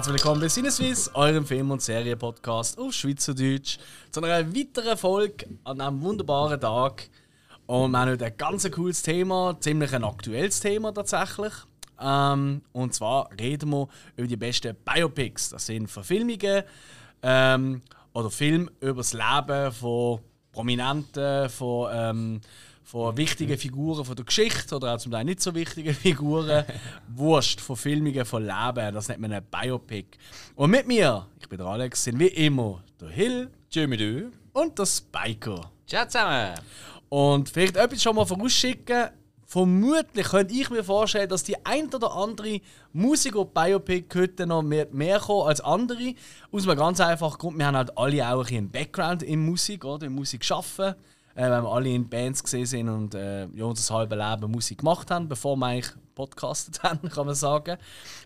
Herzlich willkommen bei Sinneswiss, eurem Film- und Serienpodcast auf Schweizerdeutsch, zu einer weiteren Folge an einem wunderbaren Tag. Und wir haben heute ein ganz cooles Thema, ziemlich ein aktuelles Thema tatsächlich. Ähm, und zwar reden wir über die besten Biopics. Das sind Verfilmungen ähm, oder Filme über das Leben von Prominenten, von ähm, von wichtigen Figuren von der Geschichte oder auch zum Teil nicht so wichtigen Figuren. Wurscht, von Filmungen, von Leben. Das nennt man ein Biopic. Und mit mir, ich bin der Alex, sind wie immer der Hill, Jimmy und der Spiker. Ciao zusammen! Und vielleicht etwas schon mal vorausschicken. Vermutlich könnte ich mir vorstellen, dass die ein oder andere Musiker-Biopic heute noch mehr, mehr kommen als andere. Aus einem ganz einfachen Grund, wir haben halt alle auch ein bisschen einen Background in Musik, oder? In Musik arbeiten äh, weil wir alle in Bands gesehen sind und äh, ja, unser halbes Leben Musik gemacht haben, bevor wir eigentlich podcastet haben, kann man sagen.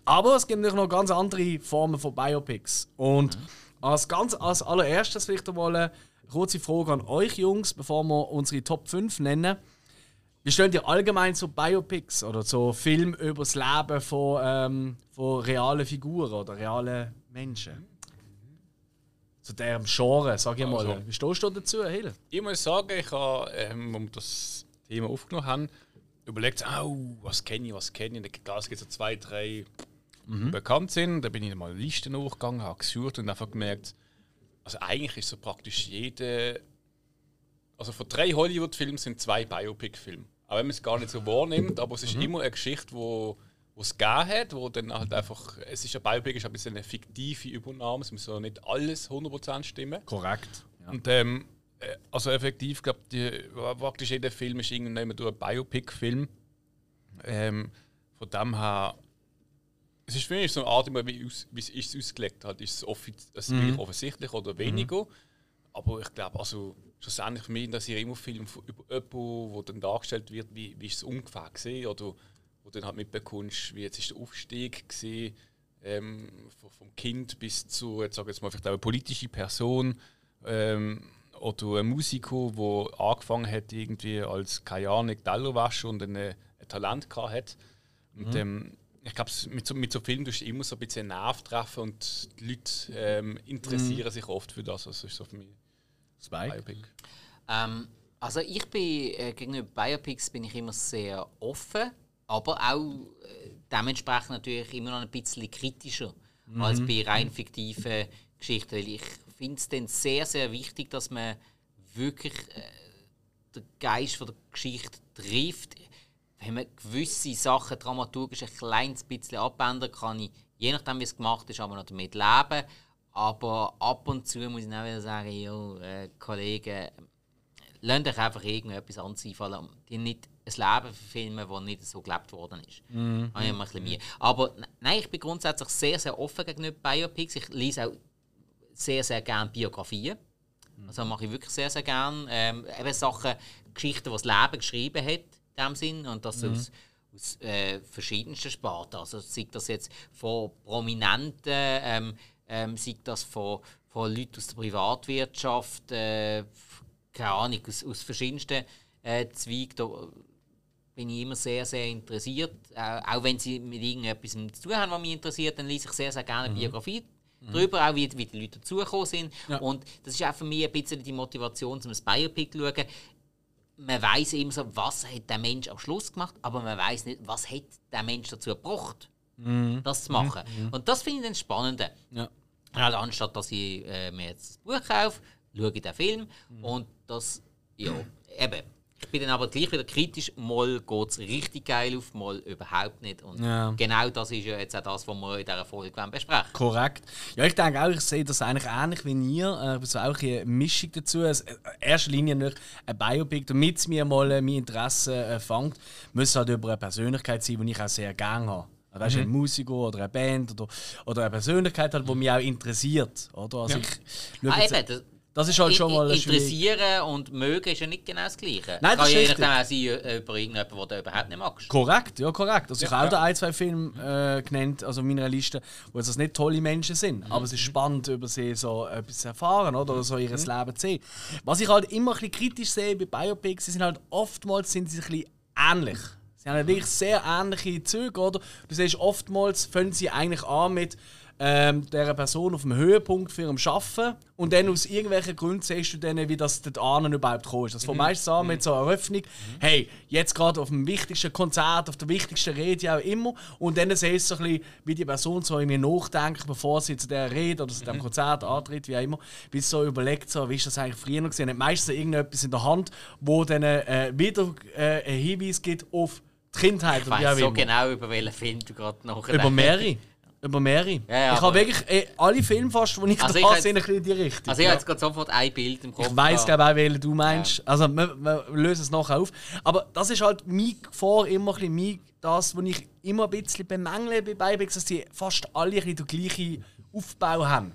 Aber es gibt natürlich noch ganz andere Formen von Biopics. Und mhm. als, ganz, als allererstes vielleicht einmal eine kurze Frage an euch Jungs, bevor wir unsere Top 5 nennen. Wie steht ihr allgemein zu Biopics oder so Film über das Leben von, ähm, von realen Figuren oder realen Menschen? Zu diesem Genre, sag ich mal. Also, Wie stehst du dazu, Hill? Ich muss sagen, ich habe, ähm, um das Thema aufgenommen haben, überlegt, oh, was kenne ich, was kenne ich. Klar, es gibt so zwei, drei mhm. bekannt sind. Da bin ich mal Listen hochgegangen, habe gesucht und einfach gemerkt, also eigentlich ist so praktisch jede. Also von drei Hollywood-Filmen sind zwei Biopic-Filme. Auch wenn man es gar nicht so wahrnimmt, aber es ist mhm. immer eine Geschichte, die wo es gegeben hat, wo dann halt einfach, es ist ein Biopic, ist ein bisschen eine fiktive Übernahme, es muss so nicht alles 100% stimmen. Korrekt. Ja. Und ähm, äh, also effektiv, glaube ich, praktisch jeder Film ist irgendwann durch ein Biopic-Film. Ähm, von dem her, es ist für mich so eine Art, wie, aus, wie es ist ausgelegt hat. Ist es, offiz es mhm. offensichtlich oder weniger? Mhm. Aber ich glaube, also schlussendlich für mich, dass ich immer Film über jemanden, der dann dargestellt wird, wie, wie ist es ungefähr gesehen oder wo du dann halt mitbekommst, wie jetzt ist der Aufstieg gewesen, ähm, vom Kind bis zu, jetzt sage ich jetzt mal, vielleicht auch eine politische Person ähm, oder ein Musiker, der angefangen hat irgendwie als, keine Ahnung, Tellerwäscher und ein, ein Talent gehabt hat. Und mhm. ähm, ich glaube, mit so, mit so Filmen tust du immer so ein bisschen Nerv treffen und die Leute ähm, interessieren mhm. sich oft für das. Also das ist so für mich das Biopic. Ähm, also ich bin äh, gegenüber Biopics bin ich immer sehr offen aber auch äh, dementsprechend natürlich immer noch ein bisschen kritischer mhm. als bei rein fiktiven Geschichten. Weil ich finde es dann sehr, sehr wichtig, dass man wirklich äh, den Geist von der Geschichte trifft. Wenn man gewisse Sachen dramaturgisch ein kleines bisschen abändern kann, ich, je nachdem wie es gemacht ist, aber noch damit leben. Aber ab und zu muss ich auch wieder sagen, jo, äh, Kollegen, lasst euch einfach irgendetwas. Die nicht ein Leben verfilmen, das nicht so gelebt worden ist. Mhm. Habe ich ein bisschen Mühe. Aber nein, ich bin grundsätzlich sehr, sehr offen gegenüber Biopics. Ich lese auch sehr, sehr gerne Biografien. Mhm. Also mache ich wirklich sehr, sehr gerne. Ähm, eben Sachen, Geschichten, die das Leben geschrieben hat, in dem Sinn. Und das mhm. aus, aus äh, verschiedensten Sparten. Also sei das jetzt von Prominenten, ähm, ähm, sei das von, von Leuten aus der Privatwirtschaft, äh, keine Ahnung, aus, aus verschiedensten äh, Zweigen bin ich immer sehr, sehr interessiert. Äh, auch wenn sie mit irgendetwas zu tun haben, was mich interessiert, dann lese ich sehr, sehr gerne mhm. Biografie mhm. darüber, auch wie, wie die Leute dazugekommen sind. Ja. Und das ist auch für mich ein bisschen die Motivation, um ein Biopic zu schauen. Man weiß immer so, was hat der Mensch am Schluss gemacht, aber man weiß nicht, was hat der Mensch dazu gebracht, mhm. das zu machen. Mhm. Und das finde ich dann spannend. Ja. Also anstatt dass ich äh, mir jetzt das Buch kaufe, schaue ich den Film mhm. und das, ja, eben ich bin dann aber gleich wieder kritisch, mal geht es richtig geil auf, mal überhaupt nicht. Und ja. genau das ist ja jetzt auch das, was wir in dieser Folge besprechen Korrekt. Ja, ich denke auch, ich sehe das eigentlich ähnlich wie ihr. Ich habe auch eine Mischung dazu. In erster Linie nicht ein Biopic, damit es mir mal äh, mein Interesse äh, fängt, muss halt über eine Persönlichkeit sein, die ich auch sehr gerne habe. Weißt du, mhm. ein Musiker oder eine Band oder, oder eine Persönlichkeit, halt, die mich auch interessiert. Oder? Also ja. ich, ah, eben, das ist halt schon mal Interessieren und mögen ist ja nicht genau das Gleiche. Nein, das kann ja nachdem auch sein über irgendjemanden, den du überhaupt nicht magst. Korrekt, ja, korrekt. Also ja, ich habe ja. auch ein, zwei Filme äh, genannt, also in meiner Liste, wo es nicht tolle Menschen sind. Mhm. Aber es ist spannend, über sie so etwas zu erfahren oder, oder so ihr mhm. Leben zu sehen. Was ich halt immer ein bisschen kritisch sehe bei Biopics, sie sind halt oftmals sind sie ein bisschen ähnlich. Sie haben wirklich sehr ähnliche Züge, oder? Du siehst oftmals, fangen sie eigentlich an mit ähm, dieser Person auf dem Höhepunkt für ihrem Arbeiten und dann aus irgendwelchen Gründen siehst du dann, wie das dort an überhaupt gekommen ist. Das fängt meistens an mit so einer Eröffnung, hey, jetzt gerade auf dem wichtigsten Konzert, auf der wichtigsten Rede auch immer und dann siehst du so ein bisschen, wie die Person so irgendwie nachdenkt, bevor sie zu dieser Rede oder zu diesem Konzert antritt, wie auch immer, wie sie so überlegt, so, wie ist das eigentlich früher noch gewesen? Hat meistens irgendetwas in der Hand, wo dann äh, wieder äh, einen Hinweis gibt auf die Kindheit Ich weiß so genau, über welchen Film du gerade nachdenkst. Über mehrere. Über mehrere. Ja, ja, ich habe wirklich äh, alle Filme fast, die ich Also da ich habe, hätte- sind ein bisschen in die Richtung. Also ich ja. habe jetzt gerade sofort ein Bild im Kopf. Ich weiß, glaube auch, welchen du meinst. Also, wir, wir lösen es nachher auf. Aber das ist halt mein Gefahr, immer ein bisschen mein, das, was ich immer ein bisschen bemängle bei Beibex, dass die fast alle ein bisschen den gleichen Aufbau haben.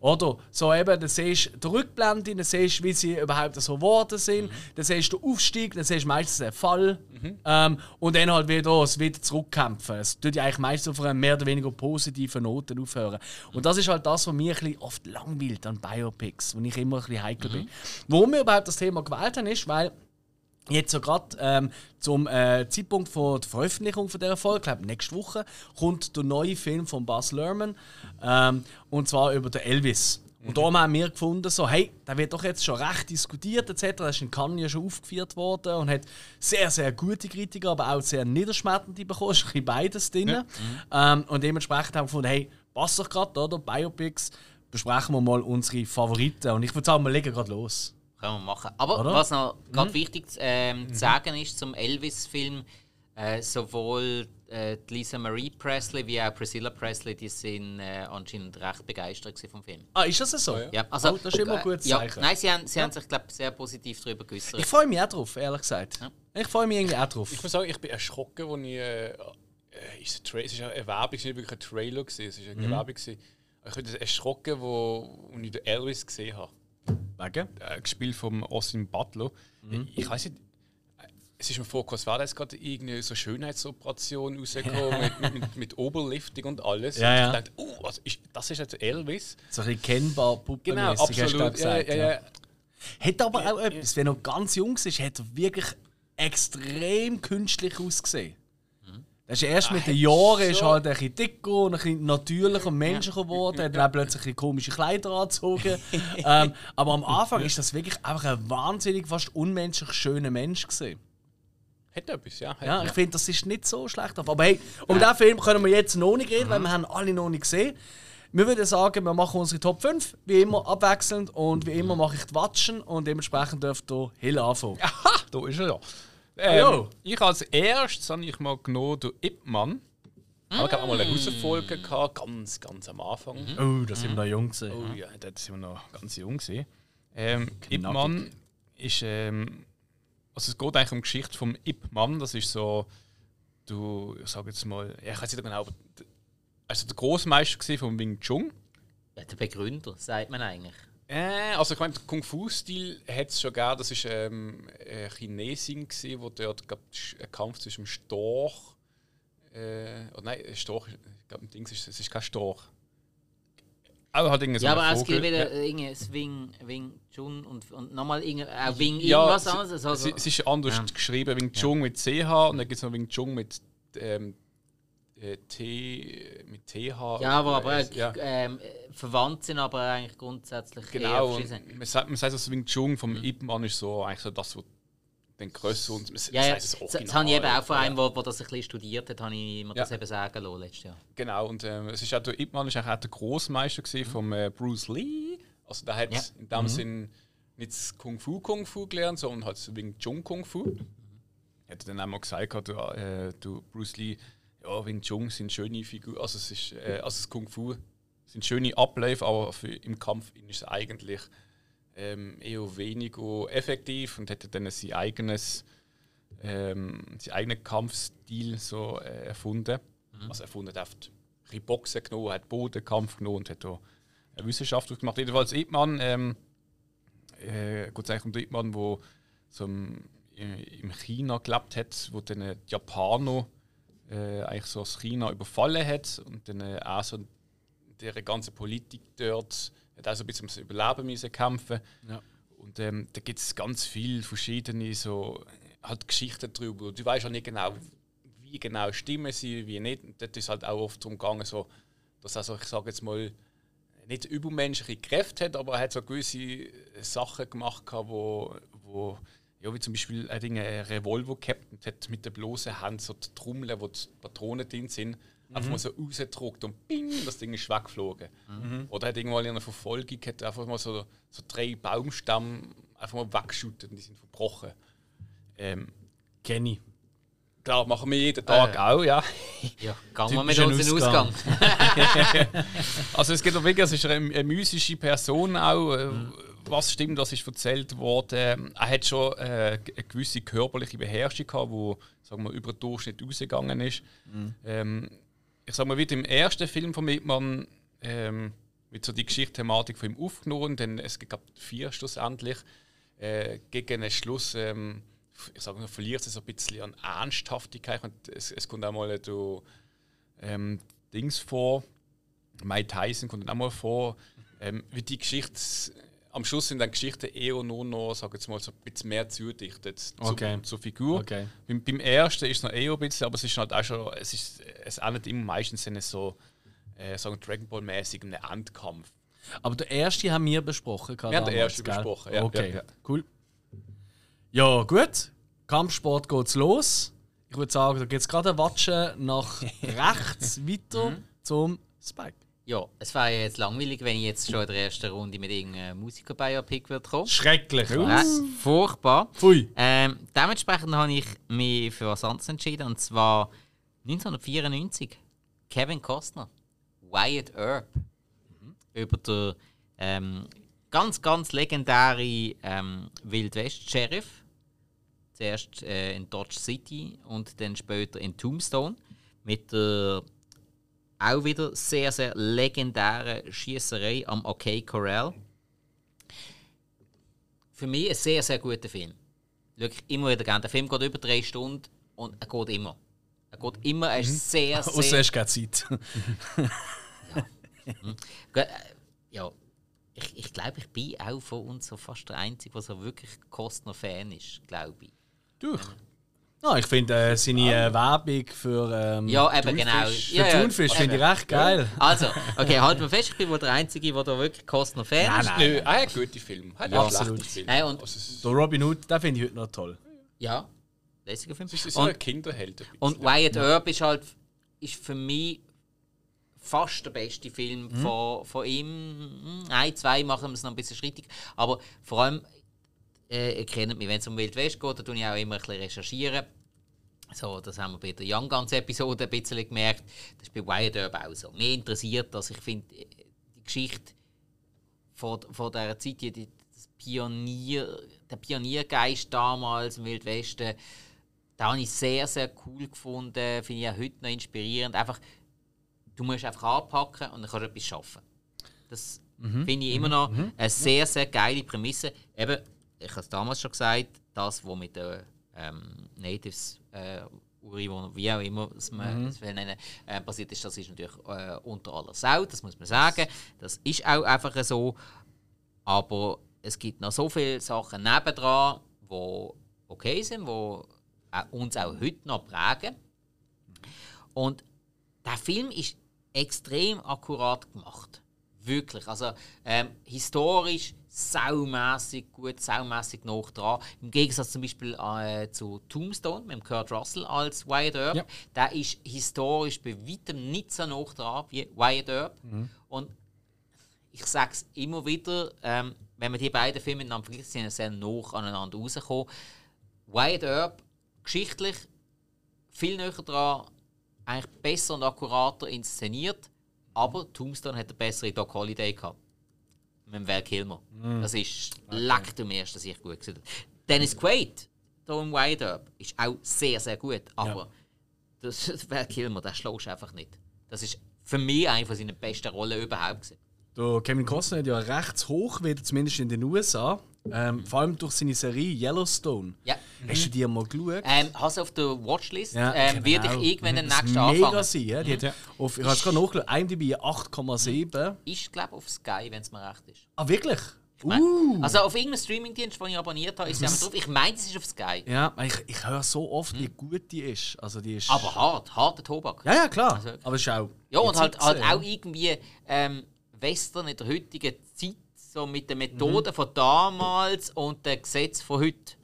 Oder? So eben, dann siehst du die Rückblende, dann siehst du, wie sie überhaupt so geworden sind, dann siehst du den Aufstieg, dann siehst du meistens den Fall ähm, und dann halt wieder das wieder zurückkämpfen. Es tut ja eigentlich meistens auf einer mehr oder weniger positiven Note aufhören. Und das ist halt das, was bisschen oft langweilt an Biopics, wo ich immer ein bisschen heikel bin. Warum wir überhaupt das Thema gewählt haben, ist, weil Jetzt so gerade ähm, zum äh, Zeitpunkt von der Veröffentlichung von dieser Folge, glaube nächste Woche, kommt der neue Film von Buzz Lerman ähm, und zwar über den Elvis. Und da haben wir gefunden, so, hey, der wird doch jetzt schon recht diskutiert etc. Das ist in Cannes ja schon aufgeführt worden und hat sehr, sehr gute Kritiker, aber auch sehr niederschmetternde bekommen. Es ist ein beides drin. Ähm, und dementsprechend haben wir gefunden, hey, passt doch gerade, oder? Biopics, besprechen wir mal unsere Favoriten. Und ich würde sagen, wir legen gerade los. Können wir machen. Aber Oder? was noch ganz wichtig ähm, zu sagen ist zum Elvis-Film, äh, sowohl äh, Lisa Marie Presley wie auch Priscilla Presley, die sind äh, anscheinend recht begeistert gewesen vom Film. Ah, ist das so? Ja, also, Oh, das ist immer ein äh, gutes ja, Zeichen. Nein, sie haben, sie haben sich glaub, sehr positiv darüber geäußert. Ich freue mich auch drauf, ehrlich gesagt. Ich freue mich irgendwie auch drauf. Ich muss sagen, ich bin erschrocken, als ich. Äh, äh, ist ein Tra- es ist eine Werbung, es ist nicht wirklich ein Trailer, gewesen, es ist eine Werbung. gewesen. Ich bin erschrocken, wo, als ich den Elvis gesehen habe. Wegen? Äh, gespielt vom Austin Butler. Ich weiß nicht, äh, es ist mir vorgekommen, es war jetzt gerade irgendeine so Schönheitsoperation rausgekommen mit, mit, mit Oberlifting und alles. Ja, und ich dachte, oh, was ist, das ist jetzt Elvis. So ein bisschen kennbar, puppenmäßig, Genau, absolut. gesagt. ja, ja, ja. Hätte aber auch etwas, wenn er ganz jung ist, hätte er wirklich extrem künstlich ausgesehen. Das ist erst mit den Jahren ist halt ein bisschen dicker und ein bisschen natürlicher und menschlicher geworden. Er hat dann plötzlich ein komische Kleider angezogen. ähm, aber am Anfang ist das wirklich einfach ein wahnsinnig, fast unmenschlich schöner Mensch gesehen. Hat etwas, ja. Hat, Ja, ich finde, das ist nicht so schlecht. Aber hey, um diesen Film können wir jetzt noch nicht reden, weil wir haben alle noch nicht gesehen. Wir würden sagen, wir machen unsere Top 5, wie immer abwechselnd und wie immer mache ich die Watschen und dementsprechend dürft ihr Hill anfangen. Aha, da ist er ja. Ähm, ich als erstes habe ich mal genommen den Ip Man. Aber ich habe mal eine Herausfolge gehabt, ganz, ganz am Anfang. Oh, da sind wir noch jung gewesen. Oh ja, da sind wir noch ganz jung gewesen. Ähm, Ip Man ist, ähm, also es geht eigentlich um die Geschichte vom Ip Man. Das ist so, du, ich sage jetzt mal, ja, ich weiß nicht genau, aber also der Großmeister vom Wing Chun. Ja, der Begründer, sagt man eigentlich. Äh, also ich meine, Kung Fu-Stil hat es schon gegeben. Das war ähm, eine Chinesin, gewesen, wo dort glaub, ein Kampf zwischen dem Storch. Äh, oh nein, ein Storch, ich glaube, Dings ist, es ist kein Storch. Aber halt irgendwie so Ja, aber es gibt wieder Ja. äh, irgendwie Wing, Wing Chun und, und nochmal auch Wing Ja, irgendwas es- anderes. Also, Es, ist anders geschrieben, Wing Chun mit CH und dann gibt es noch Wing Chun mit ähm, äh, T, mit TH. ja, aber, aber äh, ja. ähm, äh, verwandt sind aber eigentlich grundsätzlich eher Genau, verschieden. und man sagt, man sagt das Wing Chun vom Ip Man ist so eigentlich so das, was den grösser und man Ja, ja. Das, das das habe ich eben auch von ja. einem, der der das ein bisschen studiert hat, habe ich mir Ja. das eben sagen lassen letztes Jahr. Genau, und ähm, es ist auch der Ip Man ist auch der Großmeister gewesen vom äh, Bruce Lee. Also der hat Ja. in dem Sinn nicht das Kung Fu Kung Fu gelernt, sondern hat das Wing Chun Kung Fu. Er hat dann einmal gesagt, du, äh, du Bruce Lee, ja, Wing Chun sind schöne Figuren, also es ist, äh, also das Kung Fu sind schöne Abläufe, aber für, im Kampf ist es eigentlich ähm, eher weniger effektiv und hätte dann sein eigenes ähm, seinen eigenen Kampfstil so äh, erfunden. Also erfunden, er hat bisschen Boxen genommen, hat Bodenkampf genommen und hat da eine Wissenschaft gemacht. Jedenfalls Ip Man, ähm, äh, geht es eigentlich um den Ip Man, der so im, im China gelebt hat, wo dann die Japaner äh, eigentlich so das China überfallen hat und dann äh, auch so der ganze Politik dort hat auch so ein bisschen ums Überleben müssen kämpfen. Ja. Und ähm, da gibt es ganz viele verschiedene so, halt Geschichten darüber. Du weißt auch nicht genau, wie genau stimmen sie, wie nicht. Und dort ist halt auch oft darum gegangen, so, dass er, also, ich sage jetzt mal, nicht übermenschliche Kräfte hat, aber er hat so gewisse Sachen gemacht, wo, wo ja, wie zum Beispiel ein Revolver gehabt und hat mit der bloßen Hand so die Trommeln, wo die Patronen drin sind, mhm. einfach mal so rausgedruckt und bing, das Ding ist weggeflogen. Mhm. Oder hat irgendwann in einer Verfolgung hat einfach mal so, so drei Baumstämme einfach mal weggeschüttet und die sind verbrochen. Ähm, Kenny. Klar, machen wir jeden Tag äh. auch, ja. Ja, gehen wir mit uns in den Ausgang. also es geht auch wirklich, es ist eine, eine mystische Person auch. Äh, mhm was stimmt, was ist erzählt worden. Er hat schon äh, eine gewisse körperliche Beherrschung gehabt, sagen wir, über den Durchschnitt rausgegangen ist. Mhm. Ähm, ich sage mal, wie im ersten Film von Midman ähm, wird so die Geschichtsthematik von ihm aufgenommen, denn es gab vier schlussendlich. Äh, gegen den Schluss, ähm, ich sage mal, verliert es so ein bisschen an Ernsthaftigkeit und es, es kommt auch mal do, ähm, Dings vor. Mike Tyson kommt auch mal vor. Ähm, wie die Geschichte am Schluss sind dann Geschichten eher nur noch, sag jetzt mal, so ein bisschen mehr zugedichtet zu, okay. zur Figur. Okay. Beim, beim, ersten ist es noch eher ein bisschen, aber es ist halt auch schon, es ist, es endet immer meistens in so, äh, sagen Dragon Ball mäßig einen Endkampf. Aber der erste haben wir besprochen. Wir haben den ersten besprochen, ja. Okay, ja, ja. cool. Ja, gut. Kampfsport geht's los. Ich würde sagen, da geht es gerade ein Watschen nach rechts weiter mhm. zum Spike. Ja, es wäre ja jetzt langweilig, wenn ich jetzt schon in der ersten Runde mit irgendeinem Musiker-Biopic würde kommen. Schrecklich, ja, Furchtbar. Pfui. Ähm, dementsprechend habe ich mich für was anderes entschieden, und zwar 1994. Kevin Costner, Wyatt Earp. Mhm. Über den ähm, ganz, ganz legendären ähm, Wild West-Sheriff. Zuerst äh, in Dodge City und dann später in Tombstone. Mit der auch wieder sehr, sehr legendäre Schießerei am OK Corral. Für mich ein sehr, sehr guter Film. Wirklich immer wieder gerne. Der Film geht über drei Stunden und er geht immer. Er geht immer, er ist mhm. sehr, sehr... Außer hast keine Zeit. ja. Mhm. Ja. Ich, ich glaube, ich bin auch von uns so fast der Einzige, der so wirklich Kostner-Fan ist, glaube ich. Durch? Ja, ich finde äh, seine äh, Werbung für ähm, ja, eben genau. Für ja, Thunfisch finde ich recht geil. Also, okay, halt mal fest, ich bin wohl der Einzige, der da wirklich Kostner Fan nein, ist. Nein, Nö, er hat gute Filme. Hat ja, absolut. Filme. Nein, und also, Robin Hood, den finde ich heute noch toll. Ja, lässiger Film. Das ist so ein Kinderheld. Ein und Wyatt ja. Earp ist halt ist für mich fast der beste Film mhm. von, von ihm. Ein, zwei machen wir es noch ein bisschen schrittig. Aber vor allem, äh, ihr kennt mich, wenn es um Wild West geht, da tue ich auch immer ein bisschen recherchieren. So, das haben wir bei der Young Guns Episode ein bisschen gemerkt. Das ist bei Wyatt Earp auch so. Mir interessiert das. Ich finde die Geschichte von, von dieser Zeit, die, das Pionier, der Pioniergeist damals im Wildwesten, da habe ich sehr, sehr cool gefunden. Finde ich auch heute noch inspirierend. Einfach, du musst einfach anpacken und dann kannst du etwas schaffen. Das mhm. finde ich immer noch mhm. eine sehr, sehr geile Prämisse. Eben, ich habe es damals schon gesagt, das, was mit den ähm, Natives, äh, Ureinwohner, wie auch immer das man mhm. das will nennen, äh, passiert ist, das ist natürlich äh, unter aller Sau, das muss man sagen. Das ist auch einfach so. Aber es gibt noch so viele Sachen nebendran, die okay sind, die uns auch heute noch prägen. Und der Film ist extrem akkurat gemacht. Wirklich. Also ähm, historisch saumässig gut, saumässig noch dran. Im Gegensatz zum Beispiel äh, zu Tombstone mit Kurt Russell als Wyatt Earp. Ja. Der ist historisch bei weitem nicht so noch dran wie Wyatt Earp. Mhm. Und ich sage es immer wieder, ähm, wenn man die beiden Filme miteinander vergleicht, sind sie sehr nah aneinander rausgekommen. Wyatt Earp, geschichtlich viel näher dran, eigentlich besser und akkurater inszeniert, aber Tombstone hat eine bessere Doc Holiday gehabt mit Val Kilmer. Mm. Das ist okay. leck du mir, dass ich gut gesehen habe. Dennis Quaid, hier im Wide Up, ist auch sehr, sehr gut. Aber ja. das, Val Kilmer, das schlägst du einfach nicht. Das ist für mich eine von seinen besten Rollen überhaupt. Gewesen. Der Kevin Costner hat ja rechts hoch, zumindest in den USA. Ähm, vor allem durch seine Serie Yellowstone. Ja. Hast du die mal geschaut? Ähm, hast du auf der Watchlist? Ja, ähm, genau. Wird ich irgendwann den nächsten anfangen. Mega sein, ja. Die ja. Auf, ich habe es gerade nachgeschaut, IMDb 8,7. Ich glaube auf Sky, wenn es mir recht ist. Ah, wirklich? Ich mein, Also auf irgendeinem Streamingdienst, den ich abonniert habe, ist sie drauf. Ich meine, es ist auf Sky. Ja, ich, ich höre so oft, wie gut die ist. Also die ist Aber hart, harter Tobak. ja, ja, klar. Also- aber es ist auch. Ja, und halt, halt auch irgendwie ähm, Western in der heutigen Zeit, so mit den Mhm. Methoden von damals und den Gesetzen von heute.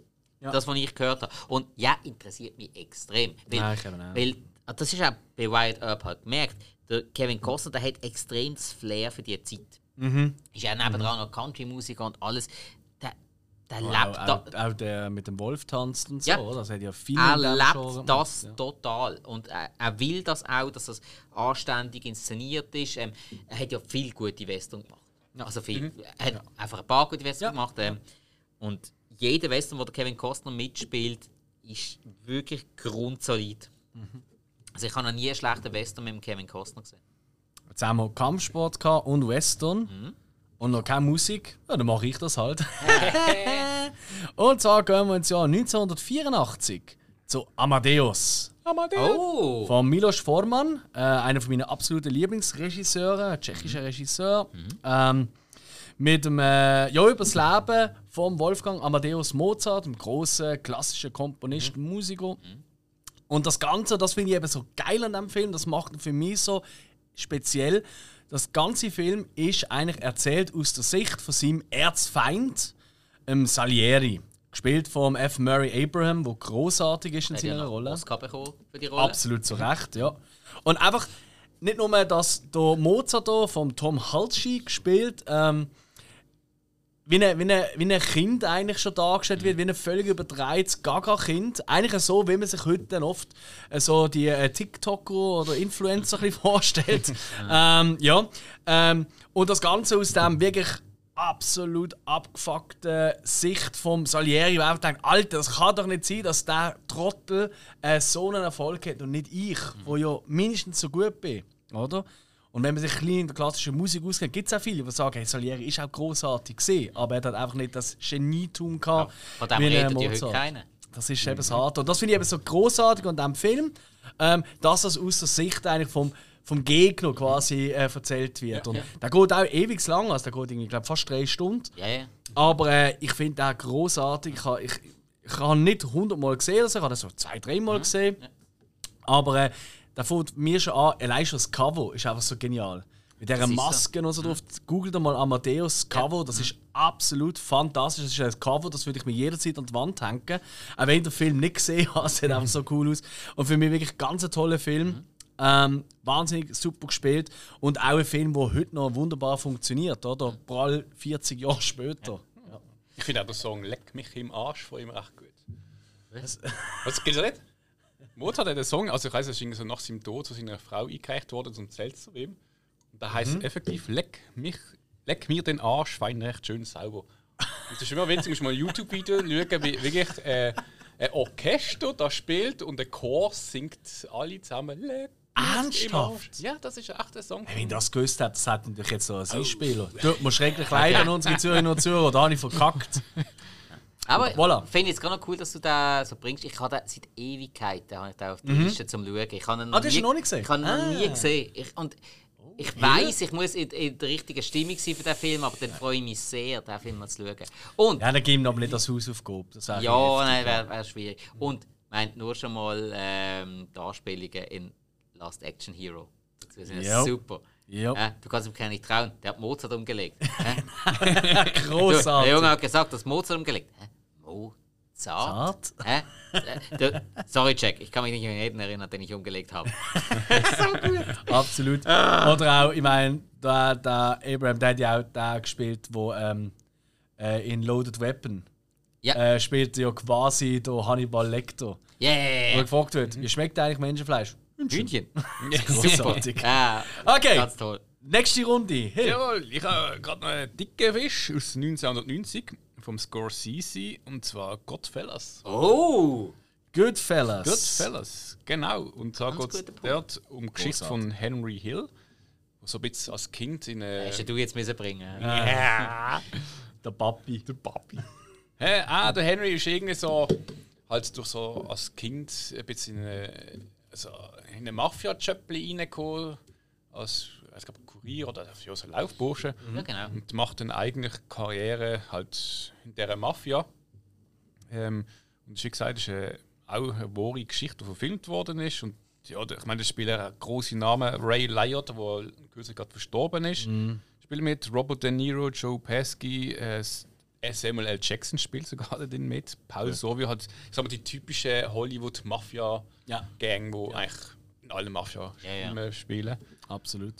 Ja. Das, was ich gehört habe. Und ja, interessiert mich extrem. Weil, Ja, ich auch. weil ah, das ist auch bei Wild Earp halt gemerkt. Der Kevin Costner der hat extrem das Flair für die Zeit. Mhm. Ist ja nebendran noch Country-Musiker und alles. Der, der Auch, lebt da, auch, auch der mit dem Wolf tanzt und so, Ja. Das hat ja viel er dem lebt das gemacht, total. Und er, er will das auch, dass das anständig inszeniert ist. Ähm, er hat ja viel gute Western gemacht. Also viel. Er hat einfach ein paar gute Western Ja. gemacht. Ähm, und jeder Western, wo der Kevin Costner mitspielt, ist wirklich grundsolid. Mhm. Also ich habe noch nie einen schlechten Western mit dem Kevin Costner gesehen. Ja. Jetzt haben wir Kampfsport gehabt und Western. Mhm. Und noch keine Musik. Ja, dann mache ich das halt. und zwar gehen wir ins Jahr 1984 zu Amadeus. Oh! Von Milos Forman, äh, einer von meinen absoluten Lieblingsregisseure, tschechischer Regisseur. Ähm, mit dem, äh, ja, über das Leben von Wolfgang Amadeus Mozart, dem großen klassischen Komponisten, Musiker. Und das Ganze, das finde ich eben so geil an dem Film, das macht ihn für mich so speziell. Das ganze Film ist eigentlich erzählt aus der Sicht von seinem Erzfeind, ähm, Salieri. Gespielt von F. Murray Abraham, der großartig ist in ja seiner noch Rolle. Oscar bekommen für die Rolle. Absolut zu Recht, ja. Und einfach nicht nur, dass der Mozart hier vom Tom Halsey gespielt, ähm, wie ein, wie, ein, wie ein Kind eigentlich schon dargestellt wird, wie ein völlig übertreibtes Gaga-Kind. Eigentlich so, wie man sich heute dann oft äh, so die äh, TikToker oder Influencer ein vorstellt. ähm, ja. Ähm, und das Ganze aus dem wirklich absolut abgefuckten Sicht vom Salieri, wo einfach denkt, Alter, das kann doch nicht sein, dass der Trottel äh, so einen Erfolg hat und nicht ich, wo ja mindestens so gut bin, oder? Und wenn man sich ein bisschen in der klassischen Musik auskennt, gibt es auch viele, die sagen, hey, Salieri ist auch großartig gesehen, aber er hat einfach nicht das Genietum gehabt. Von dem redet ja heute. Das ist eben das Harte. Und das finde ich eben so großartig an diesem Film, ähm, dass das aus der Sicht eigentlich vom, vom Gegner quasi äh, erzählt wird. Und der geht auch ewig lang, also der geht irgendwie, glaub, fast drei Stunden. Aber äh, ich finde den großartig. Ich ich, ich habe ihn nicht 100 Mal gesehen, also ich habe ihn so zwei, drei Mal gesehen. Aber äh, da fängt mir schon an, allein schon das Cover ist einfach so genial. Mit dieser. Maske und so drauf. Googelt mal Amadeus Cover, das ist absolut fantastisch. Das ist ein Cover, das würde ich mir jederzeit an die Wand hängen. Auch wenn ich den Film nicht gesehen habe, sieht einfach so cool aus. Und für mich wirklich ganz ein toller Film. Ähm, wahnsinnig super gespielt und auch ein Film, der heute noch wunderbar funktioniert, oder? Prall 40 Jahre später. Ja. Ich finde auch den Song Leck mich im Arsch von ihm recht gut. Was? Was gilt das nicht? Mozart hat den Song, also ich weiß, es ist so nach seinem Tod zu seiner Frau eingereicht worden, zum Zelt zu ihm. Und da heißt effektiv Leck mich, leck mir den Arsch, fein recht schön sauber. Und es ist immer witzig, musst mal YouTube-Video schauen, wie wirklich äh, ein Orchester da spielt und der Chor singt alle zusammen Leck Ernsthaft? Ja, das ist echt ein Song. Wenn ich das gewusst hätte, das hätte natürlich jetzt so ein Einspieler. Du musst schrecklich leiden, unsere Zürcher und Zürcher, da habe ich verkackt. Aber Voilà. finde ich jetzt gerade noch cool, dass du den so bringst. Ich habe den seit Ewigkeiten habe ich den auf der Liste zum Schauen. Ich habe ihn Mhm. Ah, du hast ihn noch nicht gesehen? Ich habe ihn noch Ah. nie gesehen. Ich, und ich weiß, ich muss in, in der richtigen Stimmung sein für den Film, aber dann freue ich mich sehr, den Film mal zu schauen. Und Ja, dann geben wir aber nicht das Hausaufgabe. Das wäre ja, nein, wäre wär schwierig. Und meint nur schon mal ähm, die Anspielungen in Last Action Hero. Das sind Ja. super. Ja. Äh, du kannst ihm gar nicht trauen. Der hat Mozart umgelegt. Großartig. der Junge hat gesagt, dass Mozart umgelegt. Mozart? Sorry, Jack, ich kann mich nicht an jeden erinnern, den ich umgelegt habe. Absolut. Ah. Oder auch, ich meine, der, der Abraham, der hat ja auch den gespielt, wo ähm, äh, in Loaded Weapon Ja. äh, spielt ja quasi der Hannibal Lecter. Wo Yeah! gefragt wird, wie schmeckt eigentlich Menschenfleisch? Hühnchen. Großartig. Ja, Okay, ganz toll. nächste Runde. Hey. Jawohl, ich habe gerade noch einen dicken Fisch aus 1990 vom Scorsese und zwar Godfellas. Oh! Goodfellas. Goodfellas, genau. Und zwar geht es dort um die Geschichte von Henry Hill, der so ein bisschen als Kind in eine. Hast du jetzt müssen bringen? Der Papi. Der Papi. Hä, ah, der Henry ist irgendwie so, halt durch so als Kind ein bisschen in eine, also in eine Mafia-Jöppli reingekommen, als ich glaube, Kurier oder ja, so ein Laufbursche. Ja, genau. Und macht dann eigentlich Karriere halt in dieser Mafia. Ähm, und wie gesagt, ist äh, auch eine wahre Geschichte, die verfilmt worden ist. Und ja, ich meine, das Spieler einen großen Namen, Ray Liotta, der kürzlich gerade verstorben ist. Spielt mit Robert De Niro, Joe Pesci, äh, Samuel L. Jackson spielt sogar drin mit. Paul Sorvio hat, ich sag mal, die typische Hollywood-Mafia-Gang, Ja. wo eigentlich in allen Mafia-Filmen Ja, spielen. Absolut.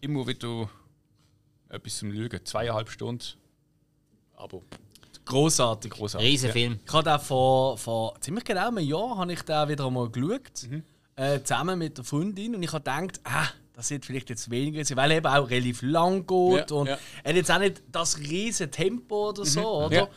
Immer wieder etwas zum Lügen. Zweieinhalb Stunden. Aber Großartig. großartig. Riesenfilm. Ich habe den vor, vor ziemlich genau einem Jahr habe ich den wieder einmal geschaut. Äh, zusammen mit der Freundin. Und ich habe gedacht, ah, das wird vielleicht jetzt weniger sein, weil er eben auch relativ lang geht. Ja, und ja. er hat jetzt auch nicht das riesige Tempo oder so, oder?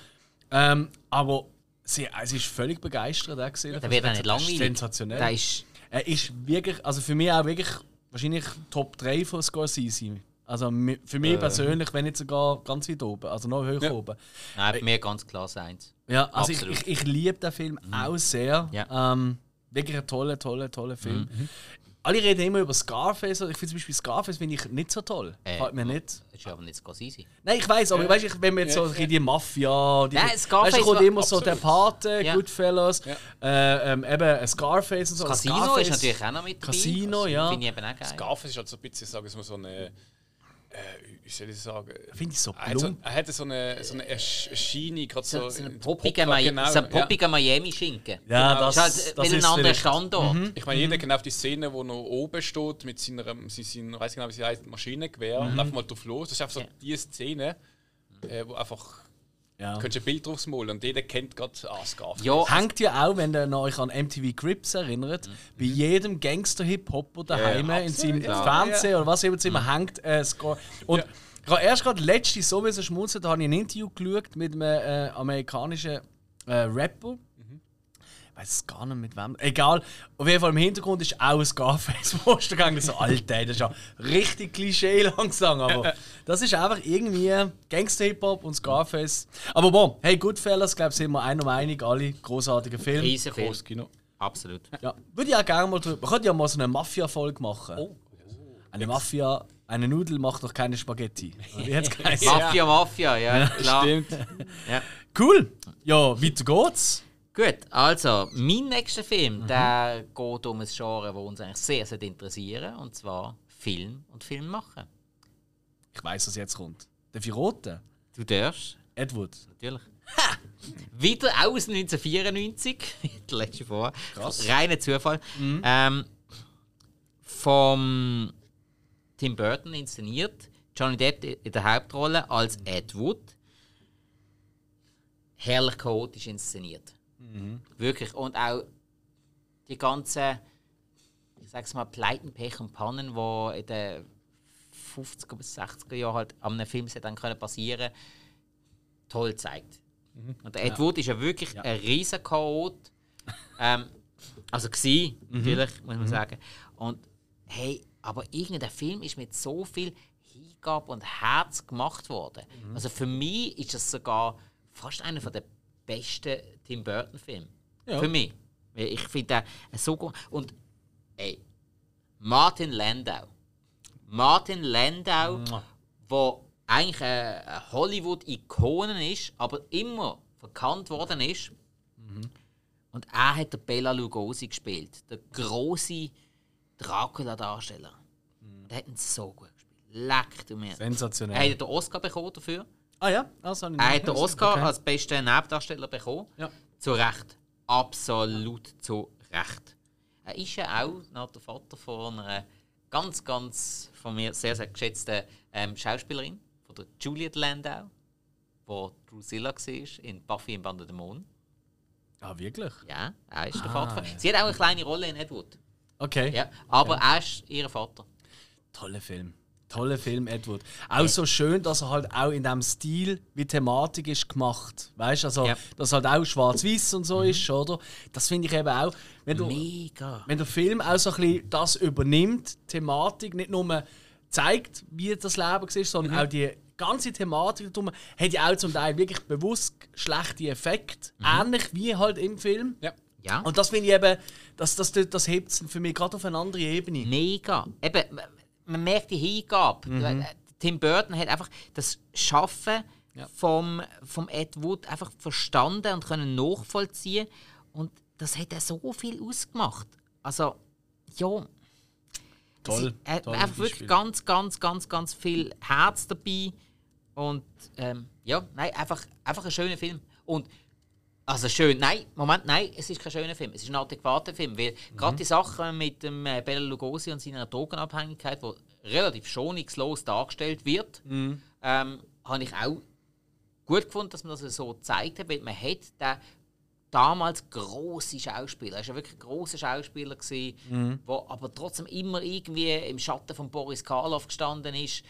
Ja. Ähm, aber sie, es ist völlig begeistert. Der, gesehen. Der wird auch nicht langweilig. Sensationell. Der ist, Er ist wirklich, also für mich auch wirklich wahrscheinlich Top 3 von Scorsese. Also für mich persönlich, wenn nicht sogar ganz weit oben, also noch höher Ja. oben. nein, bei mir ganz klar eins. Ja, also ich, Absolut. ich, ich liebe den Film auch sehr. Ja. Ähm, wirklich ein toller, toller, toller Film. Alle reden immer über Scarface. Ich finde zum Beispiel Scarface finde ich nicht so toll. Äh, Gefällt mir nicht. Das ist aber nicht Scorsese. Nein, ich weiß, aber weißt, ich, wenn man jetzt so bisschen die Mafia, die, Nein, Scarface weißt, kommt immer so der Pate, Ja. Goodfellas, äh, ähm, eben ein Scarface und so. Casino Scarface, ist natürlich auch noch mit dabei. Casino, ja. Finde ich eben auch geil. Scarface ist halt so ein bisschen, sagen wir mal, so eine. Äh, wie soll ich sagen? Finde ich so Er hat, so, plump. er hat so eine, so eine Ersch- Erscheinung, gerade so. So, so ein in- poppiger, Pop- Mi genau, so ja. Miami-Schinken. Ja, Das das, ist halt das weil ein ist anderer Standort. Ich meine, jeder kennt auch die Szene, wo noch oben steht mit seiner, sie sind, weiß genau, wie sie heißt, Maschinengewehr und einfach mal drauf los. Das ist einfach so Ja. die Szene, äh, wo einfach. Ja. Könntest du ein Bild drauf malen und jeder kennt gerade Scarface. Ja, Hängt ja auch, wenn ihr euch an MTV Crips erinnert, bei jedem Gangster-Hip-Hopper daheim Ja, in seinem ja. Fernsehen oder was immer immer hängt äh, Score. Und Ja. habe erst gerade letzte so müssen schmunzeln, da habe ich ein Interview geschaut mit einem äh, amerikanischen äh, Rapper. Ich weiß es gar nicht mit wem. Egal. Auf jeden Fall im Hintergrund ist auch ein Scarface-Poster gegangen. So, Alter, das ist ja richtig Klischee langsam. Aber das ist einfach irgendwie Gangster-Hip-Hop und Scarface. Aber bon, hey, Goodfellas, glaube ich, sind wir einer Meinung, alle großartige Filme. Riesenfilm. Großes Kino. Absolut. Ja, würde ich auch gerne mal drüber. Man könnte ja mal so eine Mafia-Folge machen. Oh. Eine Mafia, eine Nudel macht doch keine Spaghetti. Geheißen? Mafia, Mafia, ja, klar. Stimmt. Ja. Cool. Ja, weiter geht's. Gut, also, mein nächster Film, der geht um ein Genre, das uns eigentlich sehr, sehr interessieren, und zwar Film und Film machen. Ich weiß, was jetzt kommt. Der Virote. Du darfst, Ed Wood. natürlich. Ha! Wieder aus 1994, der letzte vor. Krass. Reiner Zufall. Ähm, vom Tim Burton inszeniert. Johnny Depp in der Hauptrolle als Ed Wood. Herrlich chaotisch inszeniert. Wirklich. Und auch die ganzen, ich sag's mal, Pleiten, Pech und Pannen, die in den 50er bis 60er Jahren halt an einem Filmset dann können passieren toll zeigt. Und der Ed Wood ist ja wirklich ein riesen Chaot. ähm, also gsi, natürlich, muss man sagen. Und hey, aber irgendein Film ist mit so viel Hingabe und Herz gemacht worden. Also für mich ist das sogar fast einer der besten Tim Burton Filme. Ja. Für mich. Ich finde den so gut. Und ey, Martin Landau. Martin Landau, wo eigentlich eine Hollywood-Ikone ist, aber immer verkannt worden ist. Und er hat der Bela Lugosi gespielt, der große Dracula-Darsteller. Der hat ihn so gut gespielt. Leck du mir. Er Sensationell. hat den Oscar bekommen dafür. Ah ja, also Er hat den. Oscar Okay. als bester Nebendarsteller bekommen. Ja. Zu Recht. Absolut zu Recht. Er ist ja auch noch der Vater von einer ganz, ganz von mir sehr, sehr geschätzten ähm, Schauspielerin, von der Juliet Landau, die Drusilla war in Buffy im Band der Dämonen. Ah, wirklich? Ja, er ist der Ah, Vater. von- ja. Sie hat auch eine kleine Rolle in Edward. Okay. Ja, aber er ist ihr Vater. Toller Film. Toller Film, Edward. Auch so schön, dass er halt auch in dem Stil wie Thematik ist gemacht. Weißt du, also, Ja. dass halt auch schwarz-weiß und so ist, oder? Das finde ich eben auch. Wenn du, Mega. wenn der Film auch so ein bisschen das übernimmt, Thematik, nicht nur zeigt, wie das Leben war, sondern auch die ganze Thematik darum, hat ja auch zum Teil wirklich bewusst schlechte Effekte, ähnlich wie halt im Film. Ja. Ja. Und das finde ich eben, das, das, das hebt es für mich gerade auf eine andere Ebene. Mega. Eben, man merkt die Hingabe. Mhm. Äh, Tim Burton hat einfach das Schaffen Ja. vom, vom Ed Wood einfach verstanden und können nachvollziehen. Und das hat er so viel ausgemacht. Also, ja. es Toll, ist, äh, tolles einfach wirklich Beispiel. ganz, ganz, ganz, ganz viel Herz dabei. Und ähm, ja, nein, einfach, einfach ein schöner Film. Und also schön, nein, Moment, nein, es ist kein schöner Film, es ist ein adäquater Film, weil Mhm. gerade die Sache mit dem äh, Bela Lugosi und seiner Drogenabhängigkeit, wo relativ schonungslos dargestellt wird, Mhm. ähm, habe ich auch gut gefunden, dass man das so gezeigt hat, weil man hat den damals große Schauspieler, er war ja wirklich ein großer Schauspieler gewesen, Mhm. wo aber trotzdem immer irgendwie im Schatten von Boris Karloff gestanden ist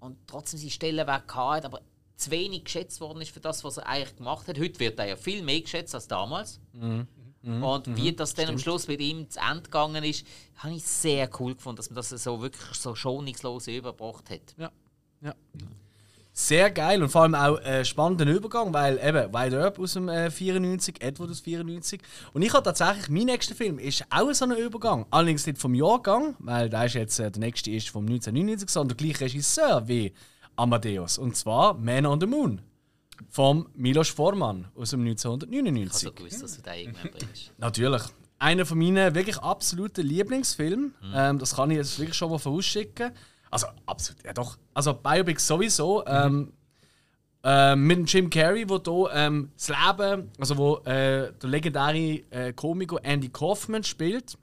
und trotzdem seine Stellenwert hat, aber zu wenig geschätzt worden ist für das, was er eigentlich gemacht hat. Heute wird er ja viel mehr geschätzt als damals. Mhm. Und wie das dann am Schluss mit ihm zu Ende gegangen ist, habe ich sehr cool gefunden, dass man das so wirklich so schonungslos überbracht hat. Ja. ja. Sehr geil und vor allem auch ein spannender Übergang, weil eben Wide Earp aus dem äh, 94, Edward aus 94. Und ich habe tatsächlich, mein nächster Film ist auch so ein Übergang. Allerdings nicht vom Jahrgang, weil der ist jetzt, äh, der nächste ist vom 1999, sondern der gleiche Regisseur wie Amadeus. Und zwar Man on the Moon. Vom Milos Forman aus dem Ich habe 1999. so gewusst, dass du den irgendwann bringst. Natürlich. Einer von meinen wirklich absoluten Lieblingsfilmen. Mhm. Ähm, das kann ich jetzt wirklich schon mal vorausschicken. Also, absolut, ja doch. Also, Biopics sowieso. Ähm, äh, mit dem Jim Carrey, wo hier ähm, das Leben, also wo äh, der legendäre äh, Komiker Andy Kaufman spielt.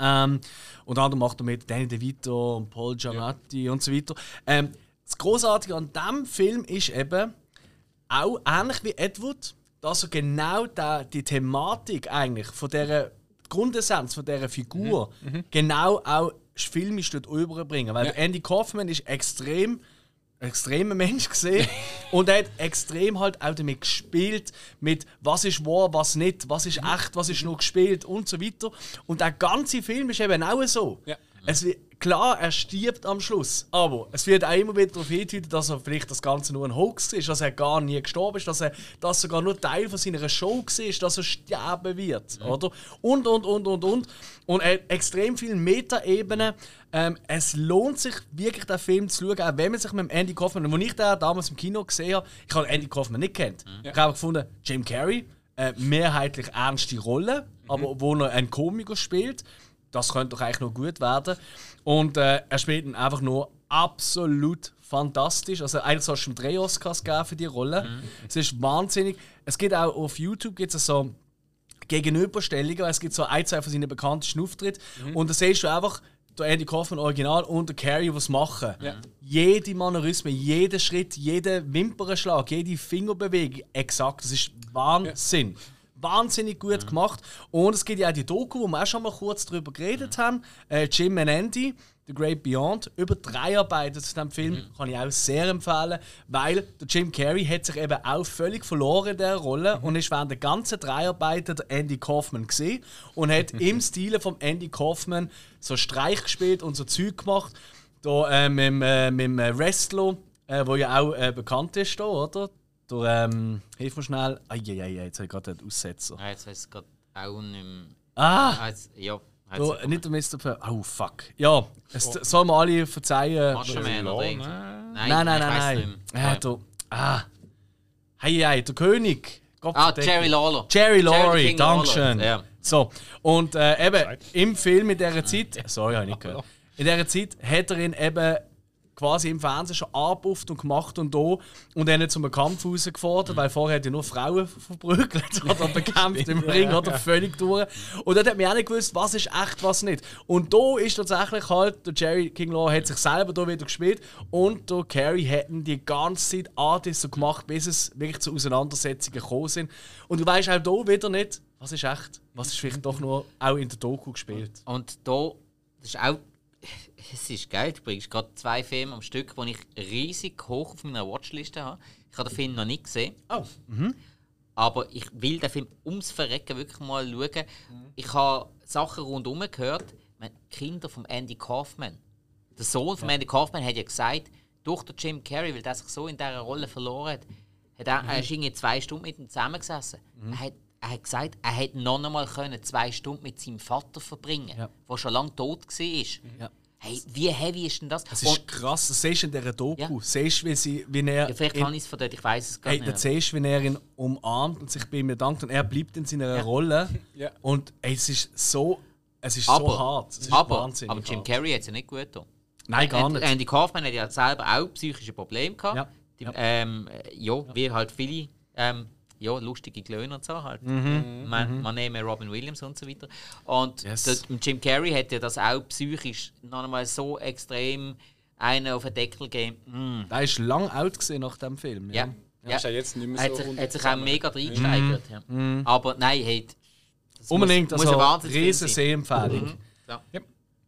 Ähm, unter anderem macht er mit Danny DeVito und Paul Giamatti und so weiter. Ähm, das Großartige an diesem Film ist eben, auch ähnlich wie Edward, dass er genau da, die Thematik eigentlich von der Grundessenz von dieser Figur genau auch filmisch dort überbringen. Weil Ja. Andy Kaufman ist extrem ein extremer Mensch gesehen und er hat extrem halt auch damit gespielt mit was ist wahr, was nicht, was ist echt, was ist nur gespielt und so weiter. Und der ganze Film ist eben auch so. Ja. Es klar, er stirbt am Schluss, aber es wird auch immer wieder darauf hindeutet, dass er vielleicht das Ganze nur ein Hoax ist, dass er gar nie gestorben ist, dass er das sogar nur Teil von seiner Show war, dass er sterben wird, oder? Und, und, und, und, und. Und er hat extrem viele Metaebenen. Ähm, es lohnt sich wirklich, den Film zu schauen, auch wenn man sich mit Andy Kaufman, als ich den damals im Kino gesehen habe, ich habe Andy Kaufman nicht kennt. Ich habe gefunden, Jim Carrey, äh, mehrheitlich ernste Rolle, aber wo er einen Komiker spielt, das könnte doch eigentlich noch gut werden. Und äh, er spielt ihn einfach nur absolut fantastisch. Also eigentlich sollst du ihm drei Oscars geben für die Rolle. Es ist wahnsinnig. Es gibt auch auf YouTube gibt's so Gegenüberstellungen. Es gibt so ein, zwei von seinen bekanntesten Auftritten. Und da siehst du einfach der Andy Kaufman Original und der Carrie was machen. Jede Mannerisme, jeder Schritt, jeder Wimpernschlag, jede Fingerbewegung exakt. Das ist Wahnsinn. Wahnsinnig gut gemacht. Und es gibt ja auch die Doku, wo wir auch schon mal kurz darüber geredet haben. Äh, Jim and Andy, The Great Beyond, über drei Arbeiten zu diesem Film, kann ich auch sehr empfehlen, weil der Jim Carrey hat sich eben auch völlig verloren in dieser Rolle und ist während der ganzen Dreharbeiten der Andy Kaufman gesehen und hat im Stile von Andy Kaufman so Streich gespielt und so Zeug gemacht. Da äh, mit, dem, äh, mit dem Wrestler, äh, wo ja auch äh, bekannt ist, da, oder? Der, ähm, hilf mir schnell. Eieiei, jetzt habe ich gerade den Aussetzer. Ah, jetzt weiß ich gerade auch nicht mehr. Ah! Ah, jetzt, ja, jetzt, nicht der Mr. P oh fuck. Ja, es soll mir alle verzeihen. Macho Man oder Nein. irgendwie. Nein, nein, nein, nein. mehr. Ja, der, ah. Hey, hey, der König. Gott Ah. Jerry Lawler. Jerry Lawler, Dankeschön. ja. So, und äh, eben im Film in dieser Zeit, sorry, habe ich nicht gehört. In dieser Zeit hat er ihn eben quasi im Fernsehen schon angepufft und gemacht und da und dann zum Kampf herausgefordert, weil vorher hat er nur Frauen verprügelt oder bekämpft im Ring oder völlig durch. Und dort hat man auch nicht gewusst, was ist echt, was nicht. Und da ist tatsächlich halt, der Jerry King Law hat sich selber da wieder gespielt und der Carrie hätten die ganze Zeit Artists so gemacht, bis es wirklich zu Auseinandersetzungen gekommen sind. Und du weißt auch da wieder nicht, was ist echt, was ist vielleicht doch nur auch in der Doku gespielt. Und da, das ist auch, es ist geil, du bringst gerade zwei Filme am Stück, die ich riesig hoch auf meiner Watchliste habe. Ich habe den Film noch nicht gesehen, Oh. aber ich will den Film ums Verrecken wirklich mal schauen. Ich habe Sachen rundherum gehört, meine, Kinder von Andy Kaufman. Der Sohn von Andy Kaufman hat ja gesagt, durch den Jim Carrey, weil der sich so in dieser Rolle verloren hat, hat er, er ist irgendwie zwei Stunden mit ihm zusammengesessen. Er, hat, er hat gesagt, er hätte noch einmal können zwei Stunden mit seinem Vater verbringen, Ja. der schon lange tot war. Ja. Hey, wie heavy ist denn das? Das ist Und, krass, das siehst du in dieser Doku. Ja. Siehst, wie, sie, wie er. ja, vielleicht in- kann ich es von dort, ich weiß es gar Hey, da nicht. siehst du, wie er ihn umarmt und sich bei ihm bedankt und er bleibt in seiner Rolle. Ja. Und ey, es ist so, es ist aber, so hart. Es ist aber, wahnsinnig aber Jim hart. Carrey hat es ja nicht gut getan. Nein, gar nicht. Andy Kaufman hat ja selber auch psychische Probleme gehabt. Ja. Die, Ja. Ähm, äh, ja, wie halt viele ähm, ja, lustige Klöner und so halt. Man, man nehme Robin Williams und so weiter. Und Mhm. Yes. der, Jim Carrey hat ja das auch psychisch noch einmal so extrem einen auf den Deckel gegeben. Mm. Der ist lang alt gesehen nach dem Film. Ja. Ja. Ist ja jetzt nicht mehr Er hat so sich, hat sich auch mega reingesteigert. Ja. Aber nein, hey, das Unbedingt, muss, also riesen. Sehempfehlung. So.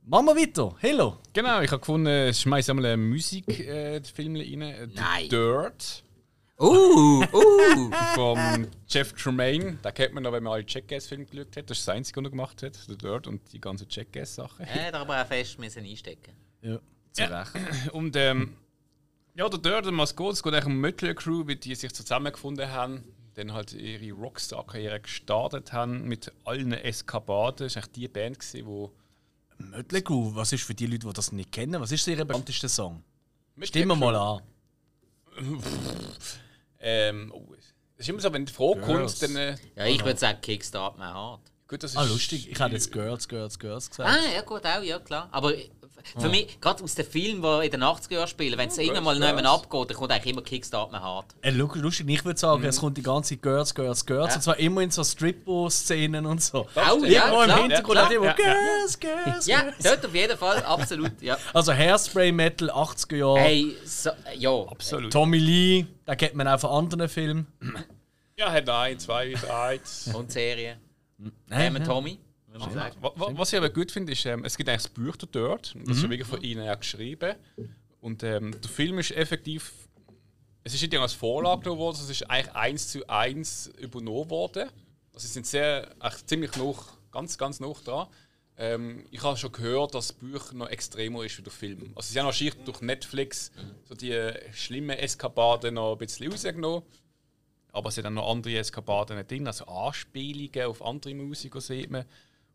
Machen wir weiter. Hello. Genau, ich habe gefunden, ich schmeiße einmal einen Musikfilm äh, Film rein. Nein. Dirt Uh, uh. von Jeff Tremaine. Da kennt man noch, wenn man alle Jackass-Filme geschaut hat. Das ist das Einzige, was er gemacht hat. Der Dirt und die ganze Jackass-Sache. Er hat aber auch fest müssen einstecken. Ja, zu Recht. Und ähm, ja, der Dirt, der Maskott, es geht eigentlich um Mötley Crew, wie die sich zusammengefunden haben. Dann halt ihre Rockstar-Karriere gestartet haben mit allen Eskapaden. Das war eigentlich die Band, gewesen, wo Mötley Crüe, was ist für die Leute, die das nicht kennen, was ist ihr bekanntester Song? Mötley Stimmen wir mal an. Ähm, oh, es ist immer so, wenn die Frage Girls. kommt, dann. Äh, Ja, ich würde sagen, Kickstart my heart. gut, das ist Ah, lustig. Ich hätte jetzt Girls, Girls, Girls gesagt. Ah, ja gut, auch, ja klar. Aber für mich, gerade aus den Filmen, die in den 80er Jahren spielen, wenn es irgendwann mal nicht mehr abgeht, dann kommt eigentlich immer Kickstart my heart. Äh, lu- lustig, ich würde sagen, es kommt die ganze Girls, Girls, Girls. Ja. Und zwar immer in so Strippo-Szenen und so. Auch, stimmt. ja, Irgendwo im Hintergrund ja, hat immer. Girls, Girls, Ja, Girls. dort auf jeden Fall, absolut, ja. Also Hairspray Metal 80er Jahre. Hey, so, ja. absolut. Tommy Lee, den kennt man auch von anderen Filmen. Ja, hat ein, zwei, drei. Und Serie. Nein, Nehmen Tommy, wa- Was ich aber gut finde, ist, ähm, es gibt eigentlich das Buch. Und das ist ja wirklich von ihnen auch geschrieben. Und ähm, der Film ist effektiv. Es ist nicht als Vorlage genommen worden, es ist eigentlich eins zu eins übernommen worden. Also sie sind sehr, echt ziemlich noch, ganz, ganz noch dran. Ähm, ich habe schon gehört, dass das Buch noch extremer ist wie der Film. Also sie haben wahrscheinlich durch Netflix so die äh, schlimmen Eskapaden noch ein bisschen rausgenommen. Aber es sind dann noch andere Eskapaden drin, also Anspielungen auf andere Musiker sieht man.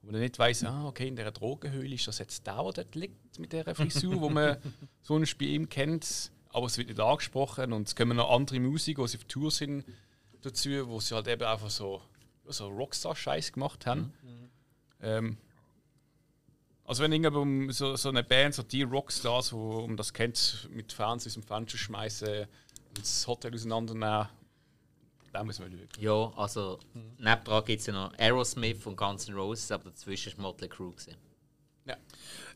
Wo man nicht weiss, ah, okay, in dieser Drogenhöhle ist das jetzt der, der liegt mit dieser Frisur, wo man sonst bei ihm kennt. Aber es wird nicht angesprochen und es kommen noch andere Musiker, die auf Tour sind, dazu, wo sie halt eben einfach so, so Rockstar-Scheiß gemacht haben. Ähm, also wenn irgendjemand so, so eine Band, so die Rockstars, wo um das kennt, mit Fans aus dem Fenster schmeißen und das Hotel auseinandernehmen, da muss man schauen. Ja, also nebendran gibt es ja noch Aerosmith und Guns N' Roses, aber dazwischen war Motley Crue. gewesen. Ja.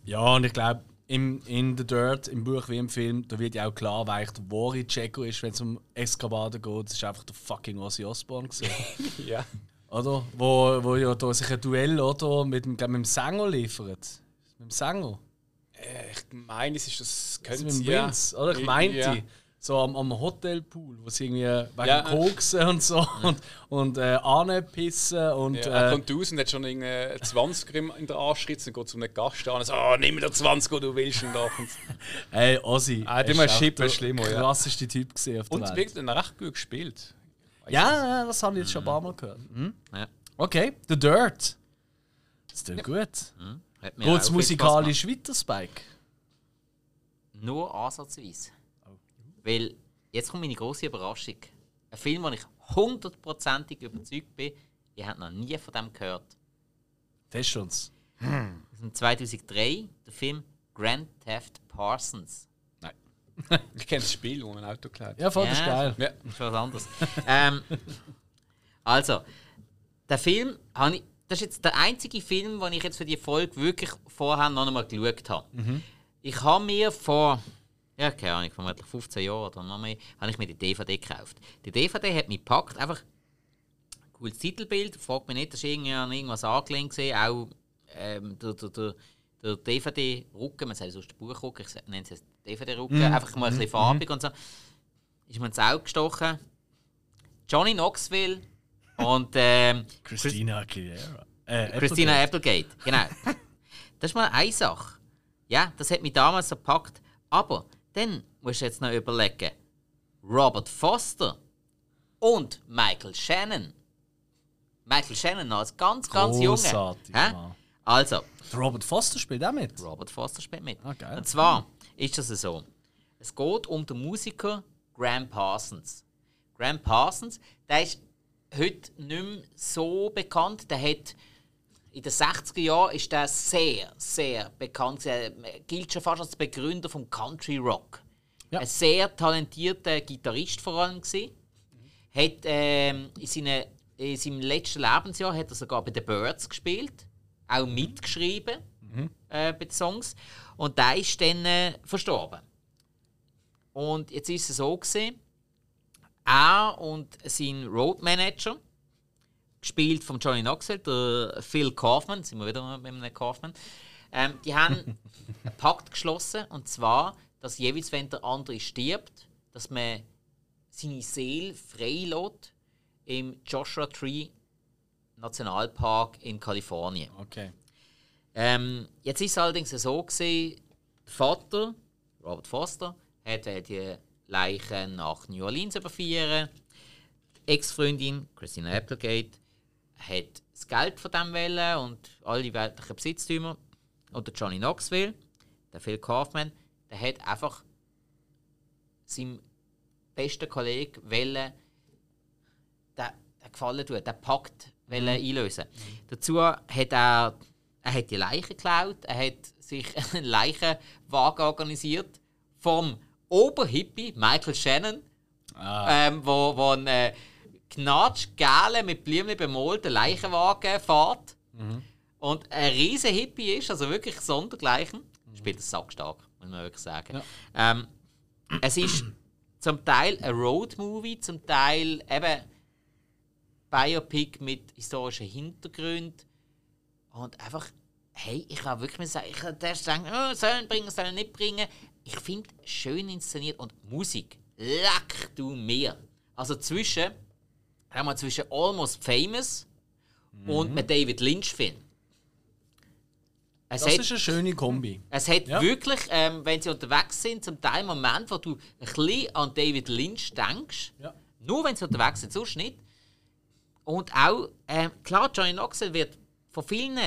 Ja, und ich glaube, im, in The Dirt, im Buch wie im Film, da wird ja auch klar, wer der wahre Jacko ist, wenn es um Eskapaden geht. Das ist einfach der fucking Ozzy Osbourne. ja. oder? Wo, wo ja da sich ein Duell oder, mit, dem, glaub, mit dem Sänger liefert. Mit dem Sänger. Äh, Ich meine, es ist das könnte mit dem ja. Oder? Ich meinte, Ja. So am, am Hotelpool, wo sie irgendwie wegen Ja. Koksen und so und, und äh, anpissen und. Ja, er äh, kommt raus und hat schon einen 20er im- in der Arschritze und geht zu einem Gast an und sagt, oh, nimm mir den 20er, du willst ihn doch. Und, Ey, Ozzy. Ah, ist der war auch Schippe der schlimmer, ja. krasseste Typ gesehen auf der und Welt. wirklich dann recht gut gespielt. Ja, ja, das habe ich jetzt schon ein paar Mal gehört. Mhm. Ja. Okay, The Dirt. Das tut gut. Mir auch Geht's viel musikalisch weiter, Spike? Nur ansatzweise. Weil, jetzt kommt meine große Überraschung. Ein Film, wo ich hundertprozentig überzeugt bin, ihr habt noch nie von dem gehört. Test uns. Aus dem 2003, der Film Grand Theft Parsons. Ich kenne das Spiel, wo man ein Auto klaut. Ja, voll, das ist geil. Ja. Das ist was anderes. ähm, also, der Film, habe ich, das ist jetzt der einzige Film, den ich jetzt für die Folge wirklich vorher noch einmal geschaut habe. Ich habe mir vor, ja, keine Ahnung, etwa 15 Jahren oder noch mehr, habe ich mir die DVD gekauft. Die DVD hat mich gepackt, einfach cooles Titelbild, fragt mich nicht, das ist irgendwie an irgendwas angelehnt gesehen, auch ähm, der, der, der, der DVD-Rücken, man sagt sonst Buchrücken, ich nenne es DVD-Rücken, einfach mal ein bisschen farbig und so. Ist mir ins Auge gestochen. Johnny Knoxville und ähm, Christina Aguilera. Äh, Christina Applegate. Applegate. Genau. das ist mal eine Sache. Ja, das hat mich damals so gepackt. Aber dann musst du jetzt noch überlegen: Robert Foster und Michael Shannon. Michael Shannon als ganz, ganz Junge. Mann. Also, Der Robert Foster spielt auch mit. Robert Foster spielt mit. Ah. Und zwar ist das so. Es geht um den Musiker Graham Parsons. Graham Parsons, der ist heute nicht mehr so bekannt. Der hat in den 60er Jahren ist der sehr, sehr bekannt. Er gilt schon fast als Begründer vom Country Rock. Ja. Ein sehr talentierter Gitarrist vor allem gewesen. Hat, ähm, in, seine, in seinem letzten Lebensjahr hat er sogar bei The Birds gespielt, auch mitgeschrieben äh, bei den Songs. Und der ist dann äh, verstorben. Und jetzt ist es so gesehen, er und sein Roadmanager, gespielt von Johnny Knoxville, der Phil Kaufman, sind wir wieder mit einem Kaufman, ähm, die haben einen Pakt geschlossen, und zwar, dass jeweils, wenn der andere stirbt, dass man seine Seele freilässt im Joshua Tree Nationalpark in Kalifornien. Okay. Ähm, jetzt ist es allerdings so gesehen, der Vater, Robert Foster, hat die Leichen nach New Orleans überführen. Ex-Freundin, Christina Applegate, hat das Geld von dem wollen und alle weltlichen Besitztümer. Und der Johnny Knoxville, der Phil Kaufman, der hat einfach seinem besten Kollegen wollen, den, den Gefallen tun, den Pakt wollen einlösen. Dazu hat er, er hat die Leichen geklaut, er hat sich einen Leichenwagen organisiert vom Oberhippie Michael Shannon, ähm, wo, wo ein gnatschgele mit Blümchen bemalten Leichenwagen fährt. Und ein riesen Hippie ist, also wirklich sondergleichen. Spielt das sackstark, muss man wirklich sagen. Ähm, es ist zum Teil ein Road-Movie, zum Teil eben Biopic mit historischen Hintergründen. Und einfach, hey, ich kann wirklich sagen, ich kann erst sagen, oh, sollen bringen, sollen nicht bringen. Ich finde, schön inszeniert und Musik, leck du mir. Also zwischen, sagen wir, zwischen Almost Famous und einem David Lynch-Film. Das hat- ist eine schöne Kombi. es hat Ja. wirklich, ähm, wenn sie unterwegs sind, zum Teil Moment, wo du ein bisschen an David Lynch denkst. Ja. Nur wenn sie unterwegs sind, sonst nicht. Und auch, ähm, klar, Johnny Knoxville wird von vielen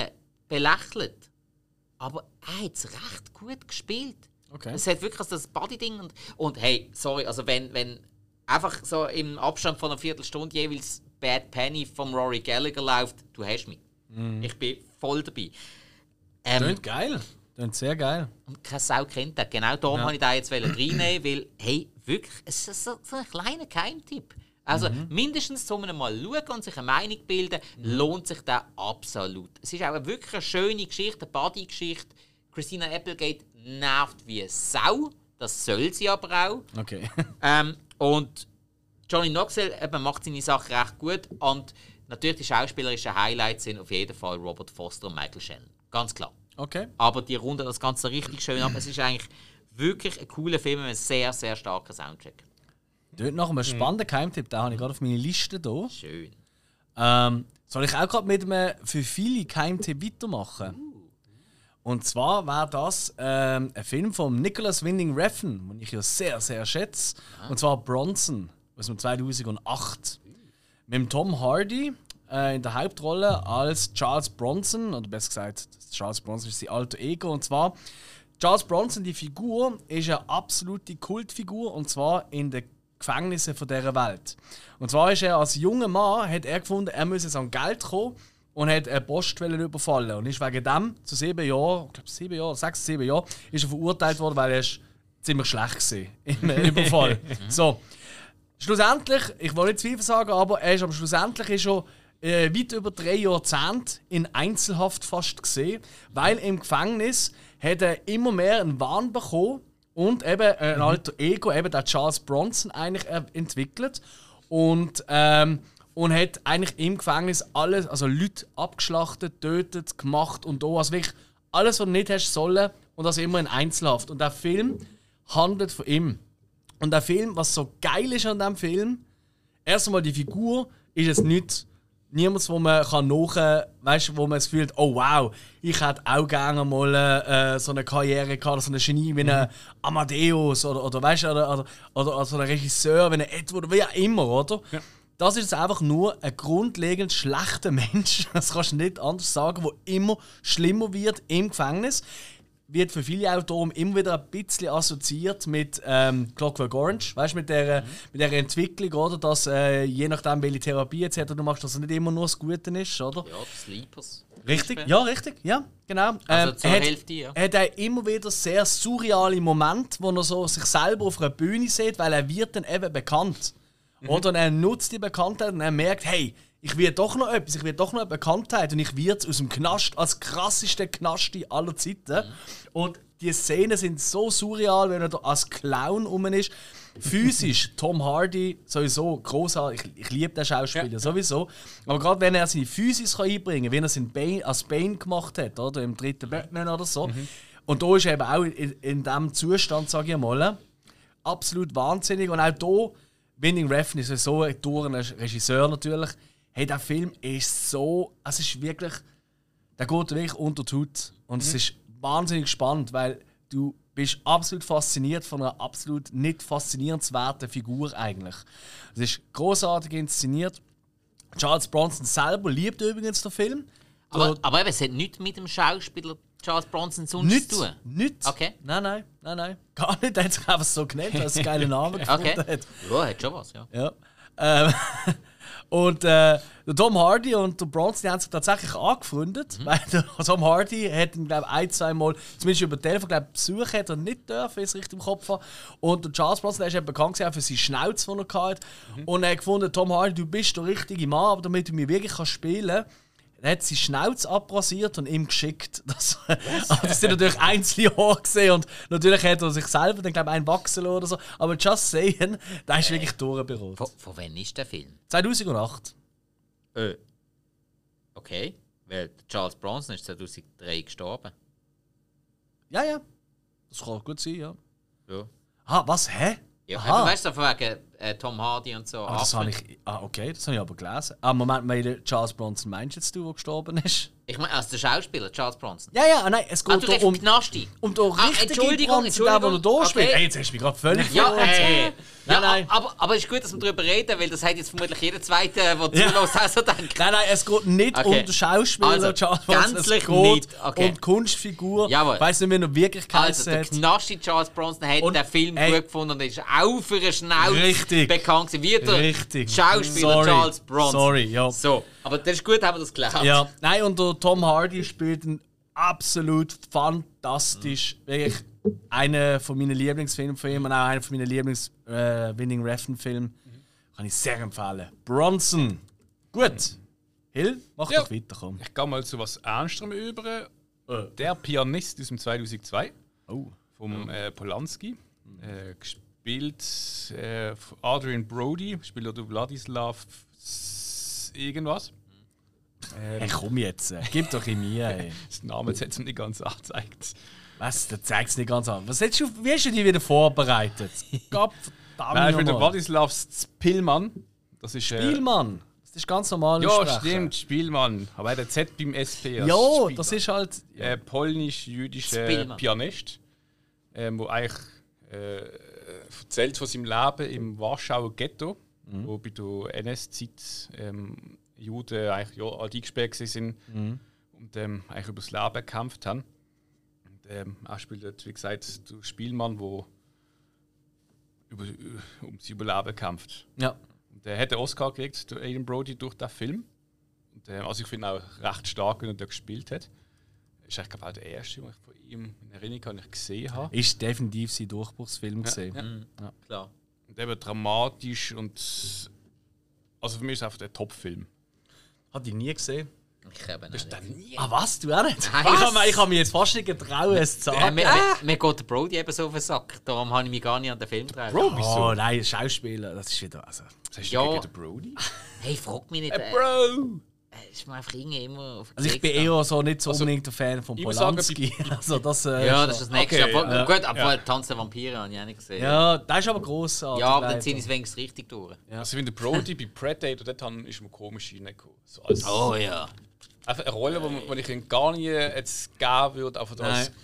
belächelt. Aber er hat es recht gut gespielt. Okay. Es hat wirklich also das Body-Ding und, und hey, sorry, also wenn, wenn einfach so im Abstand von einer Viertelstunde jeweils Bad Penny vom Rory Gallagher läuft, du hast mich. Ich bin voll dabei. Ähm, Klingt geil. Klingt sehr geil. und keine Sau kennt den. Genau darum Ja. wollte ich da jetzt reinnehmen, weil, hey, wirklich, es ist so, so ein kleiner Geheimtipp. Also mindestens zum mal schauen und sich eine Meinung bilden, lohnt sich der absolut. Es ist auch wirklich eine schöne Geschichte, eine Body-Geschichte. Christina Applegate nervt wie Sau, das soll sie aber auch. Okay. Ähm, und Johnny Knoxville eben, macht seine Sache recht gut. Und natürlich die schauspielerischen Highlights sind auf jeden Fall Robert Foster und Michael Shannon. Ganz klar. Okay. Aber die runden das Ganze richtig schön ab. Es ist eigentlich wirklich ein cooler Film mit einem sehr, sehr starken Soundtrack. Dort noch Mhm. einen spannenden Geheimtipp, den habe ich gerade auf meine Liste hier. Schön. Ähm, soll ich auch gerade mit einem für viele Geheimtipp weitermachen? Und zwar war das ähm, ein Film von Nicholas Winding Refn, den ich ja sehr, sehr schätze. Und zwar Bronson aus dem 2008. Mit dem Tom Hardy äh, in der Hauptrolle als Charles Bronson, oder besser gesagt, Charles Bronson ist sein alter Ego. Und zwar, Charles Bronson, die Figur, ist eine absolute Kultfigur und zwar in den Gefängnissen von dieser Welt. Und zwar ist er als junger Mann, hat er gefunden, er müsse jetzt an Geld kommen und hat eine Postwelle überfallen. Und ist wegen dem zu sieben Jahren, ich glaube sieben Jahre, sechs, sieben Jahre, ist er verurteilt worden, weil er ist ziemlich schlecht war im Überfall. so. Schlussendlich, ich will nicht zu viel sagen, aber er ist aber schlussendlich ist schon äh, weit über drei Jahrzehnte in Einzelhaft fast gesehen, weil im Gefängnis hat er immer mehr einen Wahn bekommen und eben ein alter Ego, eben der Charles Bronson eigentlich äh, entwickelt und ähm, und hat eigentlich im Gefängnis alles, also Leute abgeschlachtet, tötet, gemacht und da also wirklich alles, was du nicht hast sollen und das immer in Einzelhaft. Und der Film handelt von ihm. Und der Film, was so geil ist an dem Film, erst einmal die Figur ist es nicht niemand, wo man kann nach, weißt, wo man es fühlt, oh wow, ich hätte auch gerne mal äh, so eine Karriere gehabt, so eine Genie wie ein Amadeus oder, oder weißt, oder, oder, oder, oder so ein Regisseur wie ein Edward, wie auch immer, oder? Das ist einfach nur ein grundlegend schlechter Mensch, das kannst du nicht anders sagen, der immer schlimmer wird im Gefängnis. Wird für viele Autoren immer wieder ein bisschen assoziiert mit ähm, Clockwork Orange, weißt du, mit der, Mhm. mit der Entwicklung, oder? Dass äh, je nachdem, welche Therapie etc. du machst, dass es nicht immer nur das Gute ist, oder? Ja, Sleepers. Richtig, ja, richtig, ja, genau. Also Ähm, zur er hat- Hälfte, ja. Er hat auch immer wieder sehr surreale Momente, wo er so sich selber auf einer Bühne sieht, weil er wird dann eben bekannt. Oder und er nutzt die Bekanntheit und er merkt, hey, ich will doch noch etwas, ich will doch noch eine Bekanntheit und ich werde aus dem Knast als krasseste Knasti aller Zeiten. Und die Szenen sind so surreal, wenn er da als Clown rum ist. Physisch, Tom Hardy sowieso großartig. Ich, ich liebe den Schauspieler sowieso. Aber gerade wenn er seine Physis kann einbringen kann, wie er es Bane, als Bane gemacht hat, oder im dritten Batman oder so. Und da ist er eben auch in, in diesem Zustand, sage ich mal, absolut wahnsinnig. Und auch hier, Winning Refn ist so ein durch Regisseur natürlich. Hey, der Film ist so, es ist wirklich, der geht wirklich unter die Haut. Und es ist wahnsinnig spannend, weil du bist absolut fasziniert von einer absolut nicht faszinierenswerten Figur eigentlich. Es ist großartig inszeniert. Charles Bronson selber liebt übrigens den Film. Aber, aber eben, es hat nichts mit dem Schauspieler Charles Bronson sonst Nicht, zu tun. nicht. Okay. Nein, nein, nein, nein. Gar nicht. Er hat sich einfach so genannt, weil es einen geilen Namen gefunden Okay. hat. Ja, hat schon was, ja. Ja. Ähm, und äh, der Tom Hardy und der Bronson haben sich tatsächlich angefreundet, weil der Tom Hardy hat ihn, glaube ein, zwei Mal, zumindest über Telefon, glaube Besuch hat er nicht dürfen, wenn ich es richtig im Kopf habe. Und der Charles Bronson, der ist eben bekannt gewesen, auch für seine Schnauze, die er hatte. Und er hat gefunden, Tom Hardy, du bist der richtige Mann, aber damit du mich wirklich kannst spielen kannst, er hat seine Schnauze abrasiert und ihm geschickt. Das, das sind natürlich einzelne Haare gesehen und natürlich hat er sich selber dann glaube ich einen wachsen oder so. Aber just saying, der ist wirklich durchberuht. Von, von wann ist der Film? 2008. Äh. Okay. Weil Charles Bronson ist 2003 gestorben. Ja, ja. Das kann gut sein, ja. Ja. Ah, was? Hä? Ja, eben, weißt du, von wegen äh, Tom Hardy und so. Ah, das habe ich. Ah, okay, das habe ich aber gelesen. Ah, Moment, Charles Bronson meinst jetzt du, der gestorben ist? Ich meine, als der Schauspieler, Charles Bronson. Ja, ja, ah, nein, es Ah, geht du redest um, Knasti. um den Ah, richtigen Entschuldigung, Bronson, der, der Entschuldigung. da spielt. Okay. Hey, jetzt hast du mich gerade völlig Ja, verloren. äh, Nein, ja, nein. Aber, aber es ist gut, dass wir darüber reden, weil das hat jetzt vermutlich jeder Zweite, der zulässt, auch so denkt. Nein, nein, es geht nicht Okay. um den Schauspieler Also, Charles Bronson, gänzlich es geht nicht. Okay. um die Kunstfigur. Jawohl. Ich weiss nicht, wie er wirklich Also, geheißen der hat. Knasti Charles Bronson hat Und- den Film ey. gut gefunden und ist auch für eine Schnauze Richtig. bekannt gewesen, wie der Richtig. Schauspieler Sorry. Charles Bronson. Sorry, ja. So, aber das ist gut, haben wir das gelernt. Ja, nein, und der Tom Hardy spielt einen absolut fantastisch. Wirklich einer von meinen Lieblingsfilmen von ihm und auch einer von meinen Lieblings-Winning äh. Kann ich sehr empfehlen. Bronson. Gut. Hill, mach Ja. doch weiter, komm. Ich gehe mal zu was Ernstem über. Äh. Der Pianist aus dem 2002 Oh. vom äh, Polanski. Äh, gespielt äh, von Adrian Brody, spielt auch Wladislav Irgendwas. Hey, komm jetzt. äh, Gib doch in mir, ey. Das Name hat es nicht ganz angezeigt. Was? Da zeigst du nicht ganz an. Was du, wie hast du die wieder vorbereitet? Gott verdammt. Nein, ich bin der. Wladislav Spillmann. Das ist. Äh, Spielmann. Das ist ganz normal. Ja, stimmt, Spielmann. Aber er hat Z beim SP. Ja, Spielmann. das ist halt. äh, polnisch-jüdischer Spielmann. Pianist, ähm, wo eigentlich äh, erzählt von seinem Leben im Warschauer Ghetto, wo bei der NS-Zeit ähm, Juden eigentlich ja, alt eingesperrt gewesen sind und ähm, eigentlich über das Leben gekämpft haben. Und, ähm, er spielt, dort, wie gesagt, der Spielmann, der über, äh, ums Überleben kämpft. Ja. Und er hat den Oscar gekriegt, der Aiden Brody, durch den Film. Und, äh, also ich finde ihn auch recht stark, wenn er da gespielt hat. Ist eigentlich glaub ich, auch der erste, den ich von ihm in Erinnerung habe, ich gesehen habe. Ist definitiv sein Durchbruchsfilm gesehen. ja. Klar. Und eben dramatisch und. Also für mich ist es einfach der Top-Film. Hat ich nie gesehen. Ich eben nicht. nie? Ah, was? Du auch nicht? Nein. Ich habe ich hab mich jetzt fast nicht getraut, es zu sagen. mir, mir, mir geht der Brody eben so auf den Sack. Darum habe ich mich gar nicht an den Film getraut. Bro, wieso? Oh nein, Schauspieler, das ist wieder. Also. Was hast Ja. du gegen den Brody? Hey, frag mich nicht. Äh, Äh, Bro! Mir einfach irgendwie immer auf also ich bin eher so nicht so Also, unbedingt ein Fan von ich sagen, Polanski. also das, äh, Ja, das ist das nächste. Okay, aber, ja. Gut, aber Ja. Tanz der Vampire habe ich auch nicht gesehen. Ja, das ist aber grossartig. Ja, aber dann ziehen es wenigstens richtig durch. Also wenn der Brody bei Predator, dort ist mir komisch reingekommen. So als Oh ja. einfach eine Rolle, die ich ihm gar nie jetzt geben würde, einfach als Der,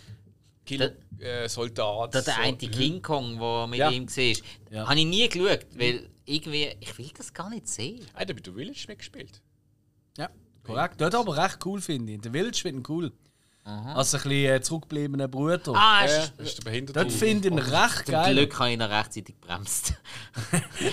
Killer. äh, Soldat. Da der so- eine King Kong, der mit Ja. ihm war, Ja. habe ich nie geschaut, weil irgendwie, ich will das gar nicht sehen. Ah, der hat bei The Village mitgespielt. Ja, korrekt. Dort aber recht cool, finde ich. Der Village finde ich cool. Als ein bisschen äh, zurückgebliebener Bruder. Ah, Ja, ist, das ist der Behinderte. Dort finde ich ihn recht zum geil. Glück habe ich noch rechtzeitig gebremst.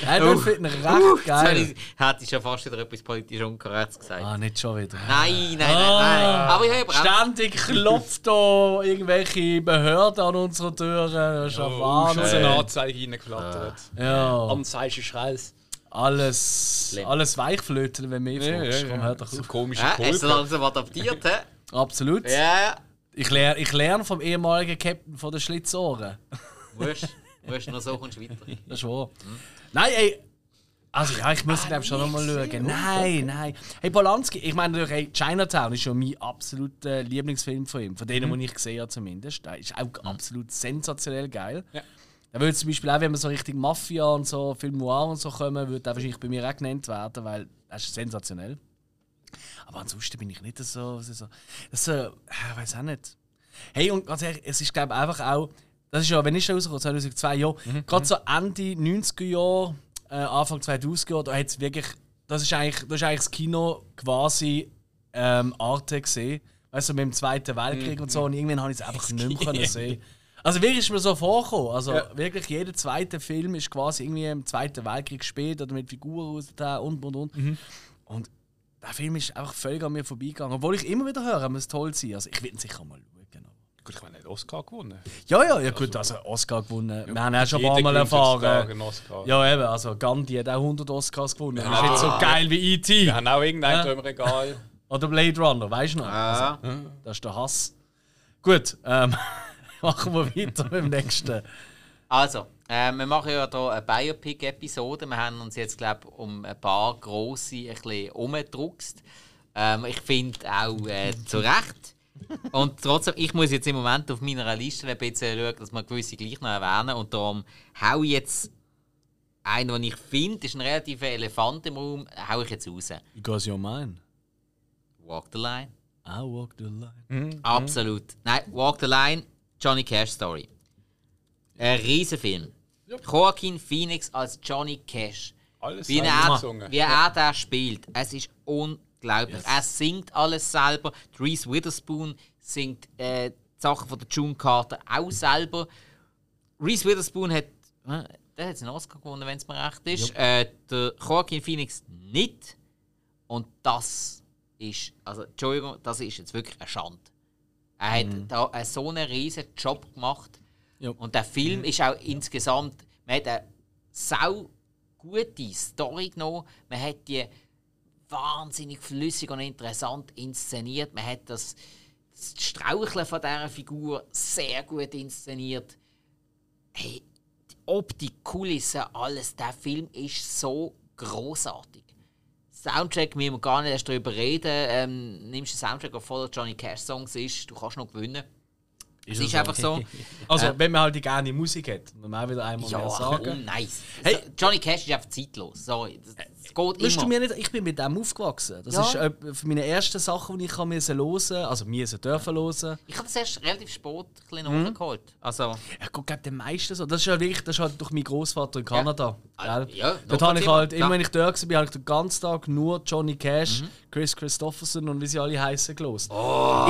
Ja, dort finde ich ihn recht habe geil. ich- hätte ich schon fast wieder etwas politisch unkorrektes gesagt. Ah, nicht schon wieder. Nein, nein, nein, nein. Aber ich habe. Ständig klopft da irgendwelche Behörden an unsere Türen. Das ist ja Oh, schon so Wahnsinn. eine Anzeige reingeflattert. Ja, Anzeige ist raus. Alles, Schlimm. alles weichflöten, wenn du mich Ja, fragst. ja, Komm, ja. hör doch So auf. komische Ja, hast du langsam adaptiert, hä? Absolut. Ja, Ich lerne ich lern vom ehemaligen Captain von den Schlitzohren. musst nur so kommst du weiter. Das ist wahr. Nein, ey. Also ja, ich muss glaube schon nochmal schauen. Nein, nein. Hey, Polanski, ich meine natürlich, hey, Chinatown ist schon mein absoluter Lieblingsfilm von ihm. Von denen, die ich gesehen habe zumindest. Der ist auch absolut sensationell geil. Ja. Da würde zum Beispiel auch, wenn man so richtig Mafia und so Film Noir und so kommen, würde der wahrscheinlich bei mir auch genannt werden, weil das ist sensationell. Aber ansonsten bin ich nicht so. so, so das so ich weiß auch nicht. Hey, und ganz ehrlich, es ist glaube ich einfach auch. Das ist ja, wenn ich rausgekommen 2002 Jahre, gerade so Ende 90er Jahre, äh, Anfang 2000er Jahre, da hat es wirklich. Das ist eigentlich, das ist eigentlich das Kino quasi ähm, Arte gesehen. Weißt du, mit dem Zweiten Weltkrieg und so. Und irgendwann habe ich es einfach nicht mehr sehen. Also wirklich ist mir so vorgekommen. Also wirklich jeder zweite Film ist quasi irgendwie im Zweiten Weltkrieg gespielt oder mit Figuren aus da und und und. Und der Film ist einfach völlig an mir vorbeigegangen. Obwohl ich immer wieder höre, er muss toll sein. Also ich will ihn sicher mal schauen. Gut, ich meine, Oscar gewonnen. Ja, ja, ja gut, also Oscar gewonnen. Wir haben auch schon ein paar Mal erfahren. Ja, eben, also Gandhi hat auch 100 Oscars gewonnen. Ja. Das ist nicht so geil wie E.T. Wir haben auch irgendeinen Ja. im Regal. Oder Blade Runner, weißt du noch? Ah. Also, das ist der Hass. Gut, ähm, machen wir weiter mit dem nächsten. Also, äh, wir machen ja hier eine Biopic-Episode. Wir haben uns jetzt, glaube ich, um ein paar grosse ein bisschen umgedruckst. Ähm, ich finde auch äh, zu Recht. Und trotzdem, ich muss jetzt im Moment auf meiner Liste ein bisschen schauen, dass wir gewisse gleich noch erwähnen. Und darum hau ich jetzt einen, den ich finde, ist ein relativer Elefant im Raum, hau ich jetzt raus. Because you're mine. Walk the Line. I walk the line. Absolut. Nein, Walk the Line, Johnny Cash Story. Ein Riesenfilm. Joaquin Phoenix als Johnny Cash. Alles Wie er, wie er da spielt. Es ist unglaublich. Er singt alles selber. Reese Witherspoon singt äh, die Sachen von der June Carter auch selber. Reese Witherspoon hat, äh, der hat einen Oscar gewonnen, wenn es mir recht ist. Äh, der Joaquin Phoenix nicht. Und das ist, also Entschuldigung, das ist jetzt wirklich eine Schande. Er hat da einen so einen riesen Job gemacht. Ja. Und der Film ist auch insgesamt, man hat eine sau gute Story genommen. Man hat die wahnsinnig flüssig und interessant inszeniert. Man hat das, das Straucheln von dieser Figur sehr gut inszeniert. Hey, die Optik, Kulissen, alles. Der Film ist so großartig. Soundtrack müssen wir gar nicht erst darüber reden. Ähm, nimmst du den Soundtrack, der voller Johnny Cash Songs ist, du kannst noch gewinnen. Es ist einfach so. Also, wenn man halt die gerne Musik hat, muss man auch wieder einmal Ja, mehr sagen. um, nice. Hey. So, Johnny Cash ist einfach zeitlos. Sorry, das, geht Willst immer. mir nicht, ich bin mit dem aufgewachsen. Das Ja. ist äh, für meine ersten Sachen, die ich hören, also müssen dürfen hören. ich habe das erst relativ spät ein bisschen Mhm. nachgeholt. Also, Ich gucke den meisten so. Das ist ja wirklich, das ist halt durch meinen Großvater in Kanada. Ah, gell? ja, Dort habe ich halt, immer wenn ich dort war, habe ich den ganzen Tag nur Johnny Cash, Chris Christopherson und wie sie alle heißen gelost.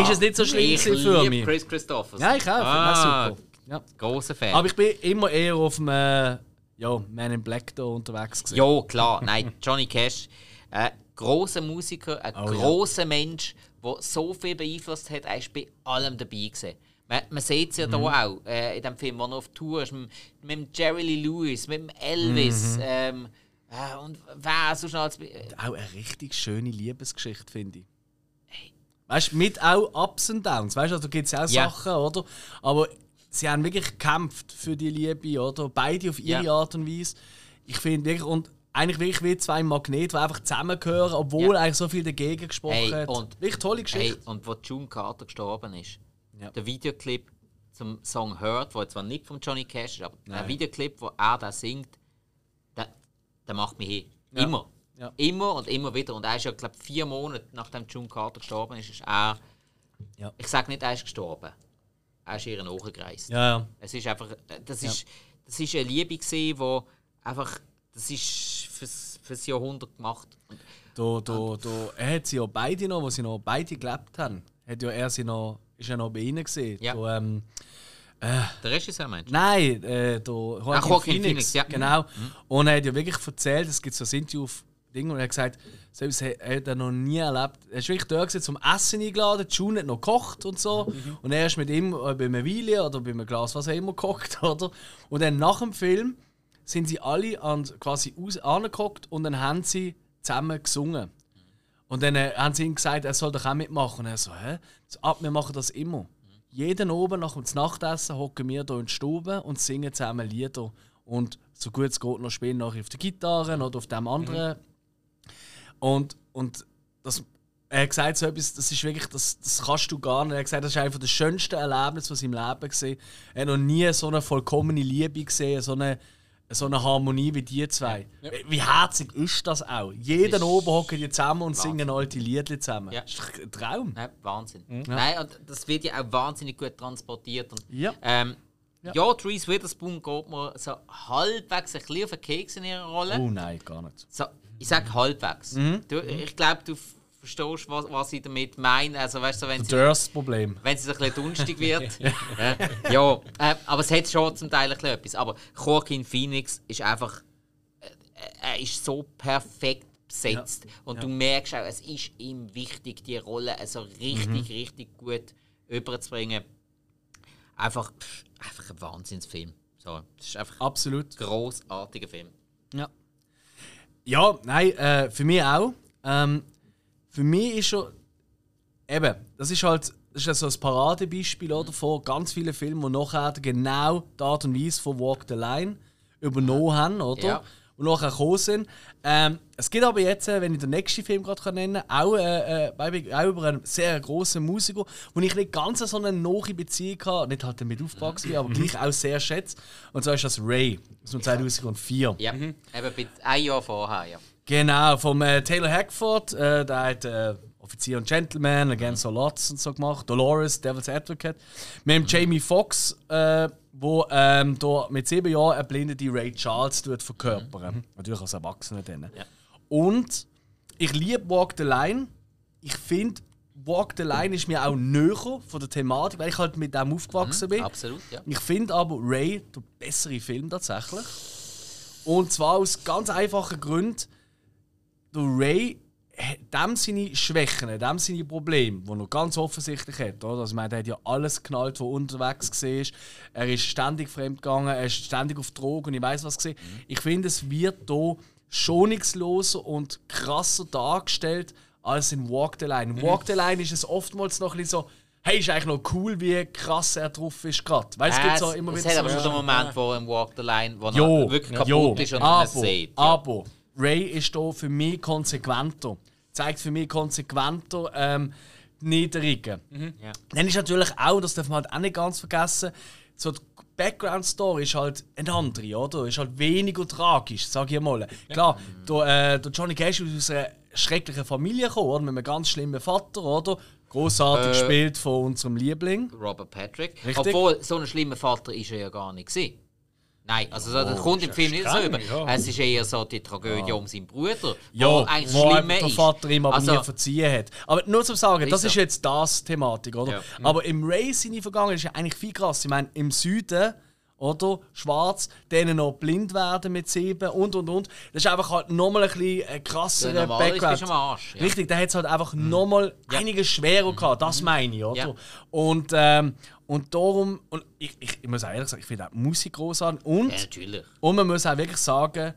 ist es nicht so schlimm Oh, für mich? Chris Christophers. Ja, ich auch. Ah, super. Ja. Grosser Fan. Aber ich bin immer eher auf dem äh, ja, Man in Black da unterwegs. Gewesen. Ja, klar. Nein, Johnny Cash. Ein großer Musiker, ein Oh, ja. großer Mensch, der so viel beeinflusst hat. Er ist bei allem dabei gewesen. Man, man sieht es ja Mhm. hier auch, äh, in dem Film, wo er auf Tour ist, mit, mit dem Jerry Lee Lewis, mit dem Elvis. Mhm. Ähm, äh, und wer so schnell als. Äh, Auch eine richtig schöne Liebesgeschichte, finde ich. Weißt du, mit auch Ups und Downs. Weißt du, also, da gibt es ja auch Ja. Sachen, oder? Aber sie haben wirklich gekämpft für die Liebe, oder? Beide auf ihre Ja. Art und Weise. Ich finde wirklich, und eigentlich wirklich wie zwei Magnete, die einfach zusammengehören, obwohl Ja. eigentlich so viel dagegen gesprochen Hey, hat. und- wirklich tolle hey, Geschichte. und wo June Carter gestorben ist, Ja. der Videoclip zum Song Hurt, der zwar nicht von Johnny Cash ist, aber der Nein. Videoclip, wo er da singt, der, der macht mich hin. Ja. Immer. Ja. Immer und immer wieder. Und er ist ja, glaube ich, vier Monate nachdem June Carter gestorben ist, ist er. Ja. Ich sage nicht, er ist gestorben. Er ist ihr nachgereist. Ja, ja. Es ist einfach, äh, das ist, das ist eine Liebe gesehen, wo einfach, das ist fürs, fürs Jahrhundert gemacht. Da, da, da, er hat sie ja beide noch, wo sie noch beide gelebt haben, hat ja er sie noch, ist ja noch bei ihnen gesehen. Ja. Da, ähm, der Regisseur meinst du? nein, äh, da Joaquin, Ach, Joaquin Phoenix, Phoenix, ja. genau. Und er hat ja wirklich erzählt, es gibt so ein Interview auf Ding und er hat gesagt, selbst er er hat er noch nie erlebt. Er ist wirklich da gewesen, zum Essen eingeladen, June hat noch gekocht und so. Und er ist mit ihm äh, bei einem Weile oder bei einem Glas was auch immer gekocht, oder? Und dann nach dem Film sind sie alle an, quasi aus, angeguckt und dann haben sie zusammen gesungen. Und dann äh, haben sie ihm gesagt, er soll doch auch mitmachen. Und er so, hä? Ab, wir machen das immer. Jeden oben nach dem Nachtessen hocken wir hier in die Stube und singen zusammen Lieder. Und so gut es geht, noch spielen nachher auf der Gitarre oder auf dem anderen. Und, und das, er hat gesagt, so etwas, das ist wirklich, das, das kannst du gar nicht. Er hat gesagt, das ist einfach das schönste Erlebnis, was er im Leben gesehen Er hat noch nie so eine vollkommene Liebe gesehen, so eine, so eine Harmonie wie die zwei. Wie herzig ist das auch? Jeden oben hocken die zusammen und singen alte Lieder zusammen. Ja. Das ist ein Traum. Nein, Wahnsinn. Nein, und das wird ja auch wahnsinnig gut transportiert. Und, Ja. Ähm, Ja. ja. Reese Witherspoon geht mir so halbwegs ein bisschen auf den Keks in ihrer Rolle. Oh nein, gar nicht. So, ich sage halbwegs. Mhm. Du, ich glaube, du verstehst, was, was ich damit meine. Also, weißt du, wenn sie, Durst-Problem. wenn sie ein bisschen dunstig wird. äh, ja, äh, aber es hat schon zum Teil ein bisschen etwas. Aber Joaquin Phoenix ist einfach. Äh, er ist so perfekt besetzt. Und du merkst auch, es ist ihm wichtig, die Rolle also richtig, Mhm. richtig gut überzubringen. Einfach, pff, einfach ein Wahnsinnsfilm. So, das ist einfach ein Absolut. großartiger Film. Ja. Ja, nein, äh, für mich auch. Ähm, für mich ist schon. Eben, das ist halt. Das ist ja so ein Paradebeispiel oder, von ganz vielen Filmen, die nachher genau die Art und Weise von Walk the Line übernommen haben, oder? Ja. Und nachher gekommen sind. Ähm, es gibt aber jetzt, äh, wenn ich den nächsten Film gerade nennen kann, auch, äh, äh, auch über einen sehr grossen Musiker, wo ich nicht ganz so eine nahe Beziehung habe, nicht halt damit aufgewachsen bin, aber gleich auch sehr schätze. Und zwar ist das Ray, aus dem 2004. Ja, eben bei- ein Jahr vorher, ja. Genau, vom äh, Taylor Hackford, äh, der hat äh, Offizier und Gentleman, Against All Odds und so gemacht. Dolores, Devil's Advocate. Mit dem Jamie Foxx, äh, wo ähm, da mit sieben Jahren eine blindete Ray Charles tut verkörpern. Natürlich als Erwachsener dann. Ja. Und ich liebe Walk the Line. Ich finde, Walk the Line ist mir auch näher von der Thematik, weil ich halt mit dem aufgewachsen bin. Absolut, ja. Ich finde aber Ray der bessere Film tatsächlich. Und zwar aus ganz einfachen Gründen. Der Ray dem seine Schwächen, dem seine Probleme, die er ganz offensichtlich hat. Oder? Also, meine, er hat ja alles geknallt, was unterwegs war. Er ist ständig fremdgegangen, er ist ständig auf Drogen und ich weiß was gesehen. Ich finde, es wird hier schonungsloser und krasser dargestellt als in Walk the Line. In Walk the Line ist es oftmals noch ein bisschen so, hey, ist eigentlich noch cool, wie krass er drauf ist gerade. Du, es gibt so es, immer es wieder hat aber so- schon den Moment, wo im Walk the Line, wo Jo, er wirklich kaputt jo, ist und man es aber, sieht. Ja. aber Ray ist hier für mich konsequenter. Zeigt für mich konsequenter ähm, die Niederungen. Ja. Dann ist natürlich auch, das darf man halt auch nicht ganz vergessen, so die Background-Story ist halt eine andere, oder? Ist halt weniger tragisch, sag ich mal. Klar, der, äh, der Johnny Cash ist aus einer schrecklichen Familie gekommen, oder? mit einem ganz schlimmen Vater, oder? Großartig Äh, gespielt von unserem Liebling. Robert Patrick. Richtig. Obwohl, so ein schlimmer Vater ist er ja gar nicht gewesen. Nein, also so, das kommt im Film nicht so über. ja. Es ist eher so die Tragödie um seinen Bruder, Ja, wo eigentlich wo schlimmer der ist. Vater ihm aber also, nie verziehen hat. Aber nur zum Sagen, das Ist ist so. jetzt das Thematik, oder? Ja. Aber im Ray seine Vergangenheit ist ja eigentlich viel krass. Ich meine, im Süden, oder? Schwarz, denen noch blind werden mit sieben und und und. Das ist einfach halt nochmal ein bisschen ein krasserer Ja, normalerweise Background. Arsch, ja. Richtig, der hat es halt einfach nochmal Ja. einiges schwerer gehabt, das meine ich, oder? Ja. Und, ähm, und darum, und ich, ich, ich muss auch ehrlich sagen, ich finde auch die Musik großartig. Und ja, natürlich. und man muss auch wirklich sagen,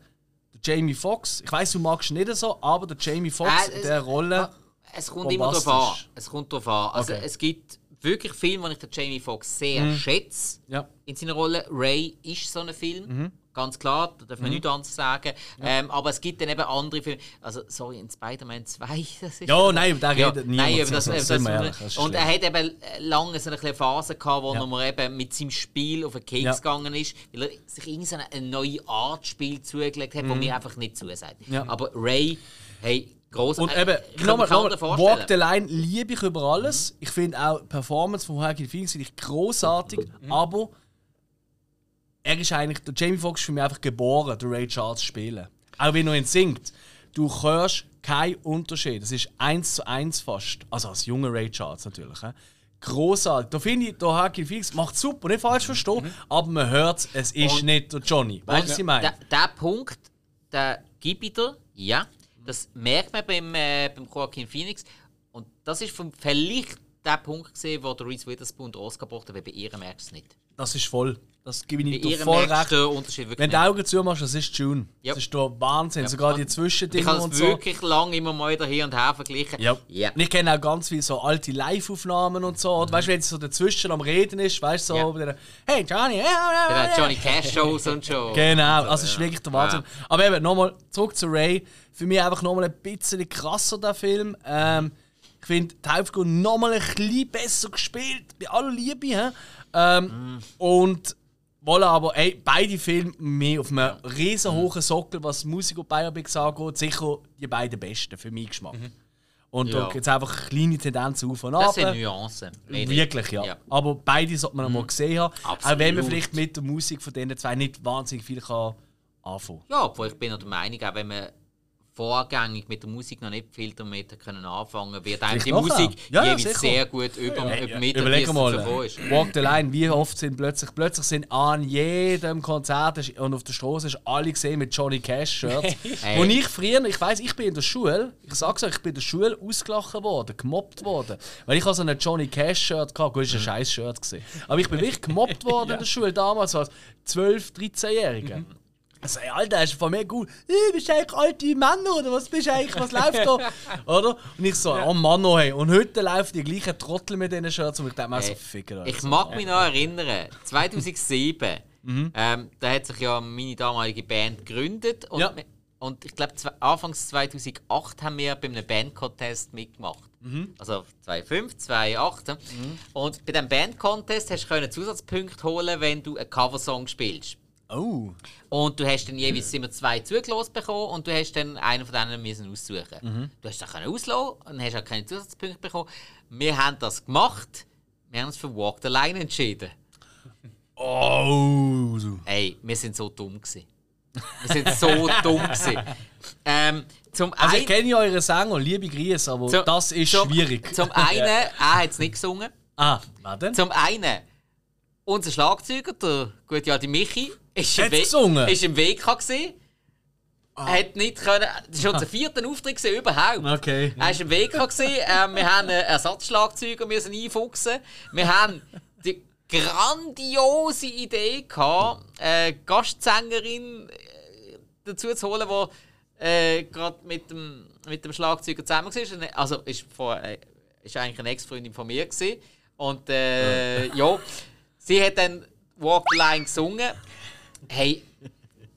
der Jamie Foxx, ich weiß, du magst ihn nicht so, aber der Jamie Foxx Äh, in der Rolle. Es kommt immer darauf an. Es kommt darauf an. Also, Okay. es gibt wirklich Filme, wo ich den Jamie Foxx sehr schätze Ja. in seiner Rolle. Ray ist so ein Film. Mhm. Ganz klar, da darf man nichts anderes sagen. Ähm, aber es gibt dann eben andere Filme. Also, sorry, in Spider-Man 2, das ist. Ja, nein, über den Ja, redet niemand. nein, das, das, wir ehrlich, das und er hat eben lange so eine Phase gehabt, wo Ja. er eben mit seinem Spiel auf den Keks Ja. gegangen ist, weil er sich irgendwie so eine, neue Art Spiel zugelegt hat, wo mir einfach nicht zusagt. Mhm. Ja. Aber Ray, hey, Gross. Und äh, eben, ich kann nochmal, nochmal, vorstellen. Walk the Line liebe ich über alles. Ich finde auch die Performance von Joaquin Phoenix finde ich großartig, Mhm. aber er ist eigentlich, der Jamie Foxx ist für mich einfach geboren, den Ray Charles zu spielen. Auch wenn er ihn singt, du hörst keinen Unterschied. Das ist eins zu eins fast. Also als junger Ray Charles natürlich. He? Großartig. Da finde ich, der Joaquin Phoenix macht super, nicht falsch verstehen, aber man hört es, es ist Mhm. Und- nicht der Johnny. Weißt du, was ich meine? Der, Punkt, der gebe ich dir, ja. Das merkt man beim, äh, beim Joaquin Phoenix. Und das ist vom, vielleicht der Punkt, gesehen, wo der Reese Witherspoon den Oscar braucht, aber bei ihr merkst du es nicht. Das ist voll. Das gebe ich dir voll recht. Wenn du die Augen zumachst, das ist June. Ja. Das ist der Wahnsinn. Sogar die Ich Zwischendinge habe und es so. wirklich lange immer mal wieder hier und her verglichen. Ja. Und ich kenne auch ganz viele so alte Live-Aufnahmen und so. Und weißt du, wenn es so dazwischen am Reden ist, weißt du, so, der, hey Johnny, Bei ja, den Johnny Cash Shows und schon. Genau, also es ist wirklich der Wahnsinn. Ja. Aber eben, nochmal zurück zu Ray. Für mich einfach nochmal ein bisschen krasser, der Film. Ähm, ich finde die Hauptfigur nochmal ein bisschen besser gespielt, bei aller Liebe. Ähm, Und wollen aber ey, beide Filme mehr auf einem riesen hohen Sockel, was Musik und Biopics angeht, sicher die beiden besten für meinen Geschmack. Und Ja. da gibt es einfach kleine Tendenzen auf und ab. Das sind Nuancen. Wirklich, ja. Ja. Aber beide sollte man mal gesehen haben. Auch wenn man Absolut. vielleicht mit der Musik von diesen zwei nicht wahnsinnig viel kann anfangen Ja, obwohl ich bin der Meinung, auch wenn man vorgängig mit der Musik noch nicht viel damit können anfangen wird einem die. Musik Ja, ja, jeweils sehr gut über, übermittelt, wie Überleg mal, ist. Walk the Line, wie oft sind plötzlich, plötzlich sind an jedem Konzert und auf der Straße ist alle gesehen mit Johnny Cash Shirts. Hey. Wo ich früher, ich weiß, ich bin in der Schule, ich sag's euch, ich bin in der Schule ausgelachen worden, gemobbt worden, weil ich habe so ein Johnny Cash Shirt hatte, gut, ist ein scheiß Shirt gesehen, aber ich bin wirklich gemobbt worden in der Schule damals als 12, 13-Jähriger. Also, ey, Alter, ist von mir gut. Hey, bist du eigentlich alte Männer oder was bist du eigentlich? Was läuft da? Oder? Und ich so, oh Mann, oh, hey. Und heute laufen die gleichen Trottel mit diesen Shirts und ich denke mir so, euch. Ich mag mich noch erinnern, 2007, ähm, da hat sich ja meine damalige Band gegründet und, Ja. und ich glaube, anfangs 2008 haben wir bei einem Band-Contest mitgemacht. Also 2005, 2008. Und bei diesem Band-Contest hast du Zusatzpunkte holen, wenn du einen Coversong spielst. Oh. Und du hast dann jeweils immer zwei zugelassen bekommen und du hast dann einen von denen müssen aussuchen. Du hast dann können auslassen und hast auch keine Zusatzpunkte bekommen. Wir haben das gemacht. Wir haben uns für Walk the Line entschieden. Oh. so. Ey, wir sind so dumm gewesen. Wir sind so dumm gewesen. Ähm, zum Also ich kenne ja eure Sänger, liebe Grüße, aber zum- das ist zum, schwierig. Zum einen, er hat es nicht gesungen. ah, denn? Zum einen, unser Schlagzeuger, der gute alte Michi, ist im, We gesungen? ist im WK gesehen. Er hat nicht können. Das war unser vierter Auftritt gewesen, überhaupt. Okay. Er war im WK gesehen. Äh, wir haben einen Ersatzschlagzeuger müssen einfuchsen. Wir haben die grandiose Idee gehabt, eine Gastsängerin äh, dazu zu holen, die äh, gerade mit dem, mit dem Schlagzeuger zusammen war. Also ist, vor, äh, ist eigentlich eine Ex-Freundin von mir gewesen. Und äh, ja, sie hat dann Walk the Line gesungen. Hey,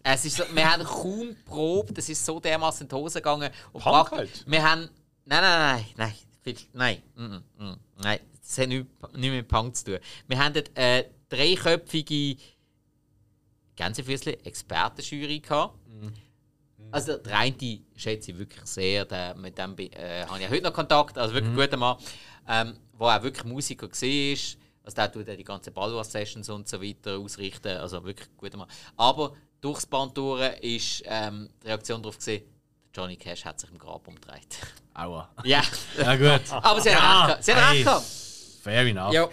es ist so, wir haben kaum probt, es ist so dermaßen in die Hose gegangen. Und Punk halt. Wir haben. Nein, nein, nein, nein, viel- nein, mm, mm, mm, nein, das hat nichts mit Punk zu tun. Wir haben dort eine dreiköpfige Gänsefüßchen Expertenjury gehabt. Also der eine schätze ich wirklich sehr, der, mit dem äh, habe ich heute noch Kontakt, also wirklich guter Mann, ähm, wo auch wirklich Musiker war. Also der tut ja die ganzen Balloir-Sessions und so weiter ausrichten, also wirklich guter Mann. Aber durchs Band durch ist ähm, die Reaktion darauf gesehen, Johnny Cash hat sich im Grab umgedreht. Aua. ja, Ja gut. aber sie hat Ja, recht gehabt. Sie hat hey. recht gehabt. Fair enough. Ja.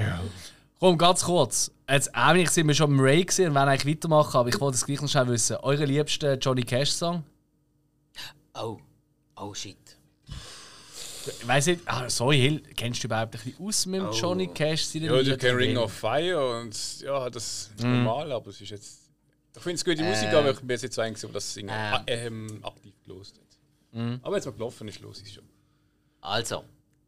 Komm, ganz kurz. Jetzt, eigentlich sind wir schon im Ray gewesen und wollen eigentlich weitermachen, aber ich wollte es gleich noch schnell wissen. Eure liebste Johnny Cash-Song? Oh, oh shit. Ich weiss nicht, ah, sorry, Hill, kennst du überhaupt ein bisschen aus mit dem Oh. Johnny Cash? seine Ja, du Lieder? kennst Ring of Fire und ja, das ist normal, aber es ist jetzt. Ich finde es gute Musik, Äh. aber ich bin jetzt so eigentlich, um das Singen Ähm. ah, ähm, aktiv gelost hat. Aber jetzt mal gelaufen ist, los ist schon. Also,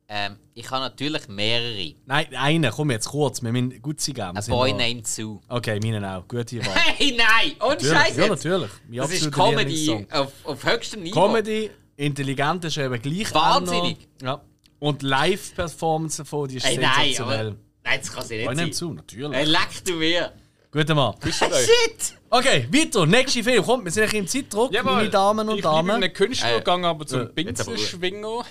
ähm, ich habe natürlich mehrere. Nein, einen, komm jetzt kurz, wir müssen gut sein. A Boy Named Sue. Okay, meinen auch. Gute Wahl. Hey, nein! Und Natürlich, Scheiße! Ja, natürlich. Mein Das ist Comedy auf, auf höchstem Niveau. Comedy, intelligent ist eben gleich. Wahnsinnig. Ja. Und Live-Performance davon, die ist nein, aber, sensationell. nein, das kann sie nicht nimmt sein. zu, natürlich. Hey, leck du mir! Guter Mann. Euch. Shit! Okay, weiter. Nächster Film. Kommt, wir sind ein bisschen im Zeitdruck, Jawohl. meine Damen und ich bin Damen. einen Künstler Äh, gegangen, aber zum äh. Pinselschwinger.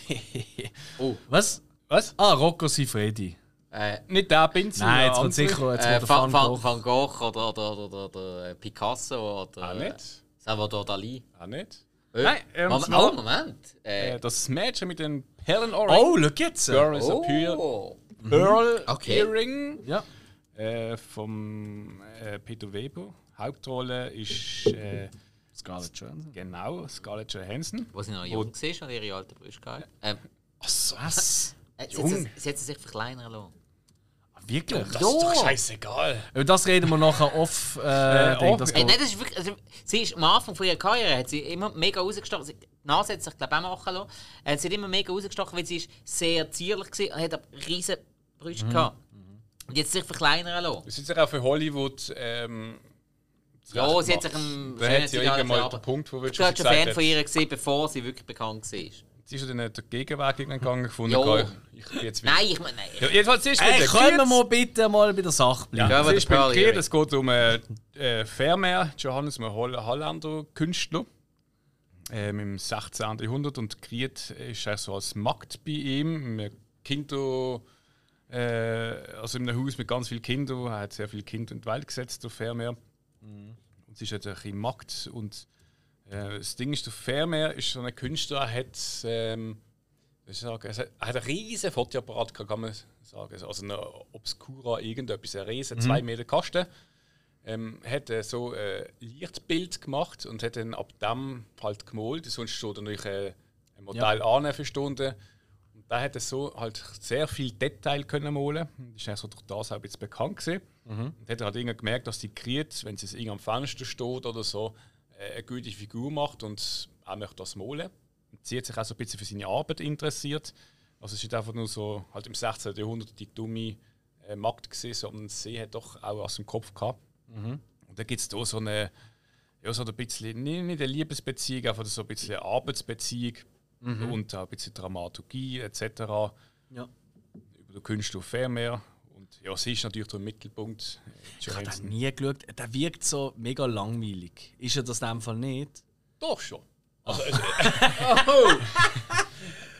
Was? Was? Ah, Rocco Sifredi. Äh, Nicht der Pinsel. Nein, jetzt kommt sicher jetzt äh, Van, Van Van, Gogh. Van Gogh oder, oder, oder, oder, äh, Picasso oder Auch äh, nicht. Salvador Dali. Auch nicht. Äh, Nein, ähm, Moment, das- oh, Moment. Äh, Äh, das Mädchen mit den Perlenohrring. Oh, schau jetzt. Girl is a Pearl. oh. Pearl Okay. Earring. Ja. Äh, vom äh, Peter Weber. Hauptrolle ist äh, Scarlett Johansson. genau Scarlett Johansson. Wo sie noch jung war und ihre alte Brüste gehabt ähm, Was? äh, sie, hat Jung? sie, sie hat sie sich verkleinern lassen. Wirklich? Das ist doch scheißegal. Über das reden wir nachher off. Äh, Äh, off. das Äh, nein, das ist wirklich, also, sie ist am Anfang von ihrer Karriere hat sie immer mega rausgestochen. Sie, die Nase hat sich glaube ich auch machen lassen. Äh, sie hat immer mega rausgestochen, weil sie ist sehr zierlich war und hat aber riesen Brüste gehabt. Und jetzt sich verkleinern lassen. Das ist ja auch für Hollywood. Ähm, Ja, sie hat sich im Da hat sie ja irgendwann mal den Punkt, wo ich wir schon schon gesagt Fan von ihr gesehen, bevor sie wirklich bekannt war. Sie ist ja dann den Gegenweg gegangen gefunden. Ja. Ja. Ich bin jetzt wieder. Nein, ich meine. Ja, jedenfalls ist Ey, können wir mal bitte mal bei der Sache bleiben? Ja, Ja, es Earring. es geht um äh, äh, Vermeer, Johannes, ein Holl Holländer Künstler ähm, im 16. Jahrhundert und Kriet ist er so als Magd bei ihm, im Kinder, äh, also in einem Haus mit ganz vielen Kindern, er hat sehr viele Kinder in die Welt gesetzt, der Vermeer. Und sie ist halt ein bisschen Magd und äh, das Ding ist, der Vermeer ist so ein Künstler, er hat ähm, wie soll ich sagen, er hat einen riesen Fotoapparat, kann man sagen. Also eine Obscura, irgendetwas, ein riesen, zwei Meter Kasten. Ähm, hat äh, so ein Lichtbild gemacht und hat dann ab dem halt gemalt. Sonst steht natürlich äh, ein Modell an für Stunden. Und da hat er so halt sehr viel Detail können malen. Das ist ja so durch das auch ein bisschen bekannt gewesen. Und hat er halt gemerkt, dass die Kriet, wenn sie es irgendwie am Fenster steht oder so, äh, eine gute Figur macht und auch möchte das malen. Sie hat sich auch so ein bisschen für seine Arbeit interessiert. Also es ist einfach nur so halt im 16. Jahrhundert die dumme äh, Magd gewesen, sondern sie hat doch auch aus dem Kopf gehabt. Und da gibt es da so eine, ja, so ein bisschen, nicht, nicht eine Liebesbeziehung, einfach so ein bisschen eine Arbeitsbeziehung und auch ein bisschen Dramaturgie etc. Ja. Über den Künstler Vermeer. Und ja, sie ist natürlich der Mittelpunkt. äh, Ich habe den nie geschaut. Der wirkt so mega langweilig. Ist er das in dem Fall nicht? Doch schon. Also, es, oh.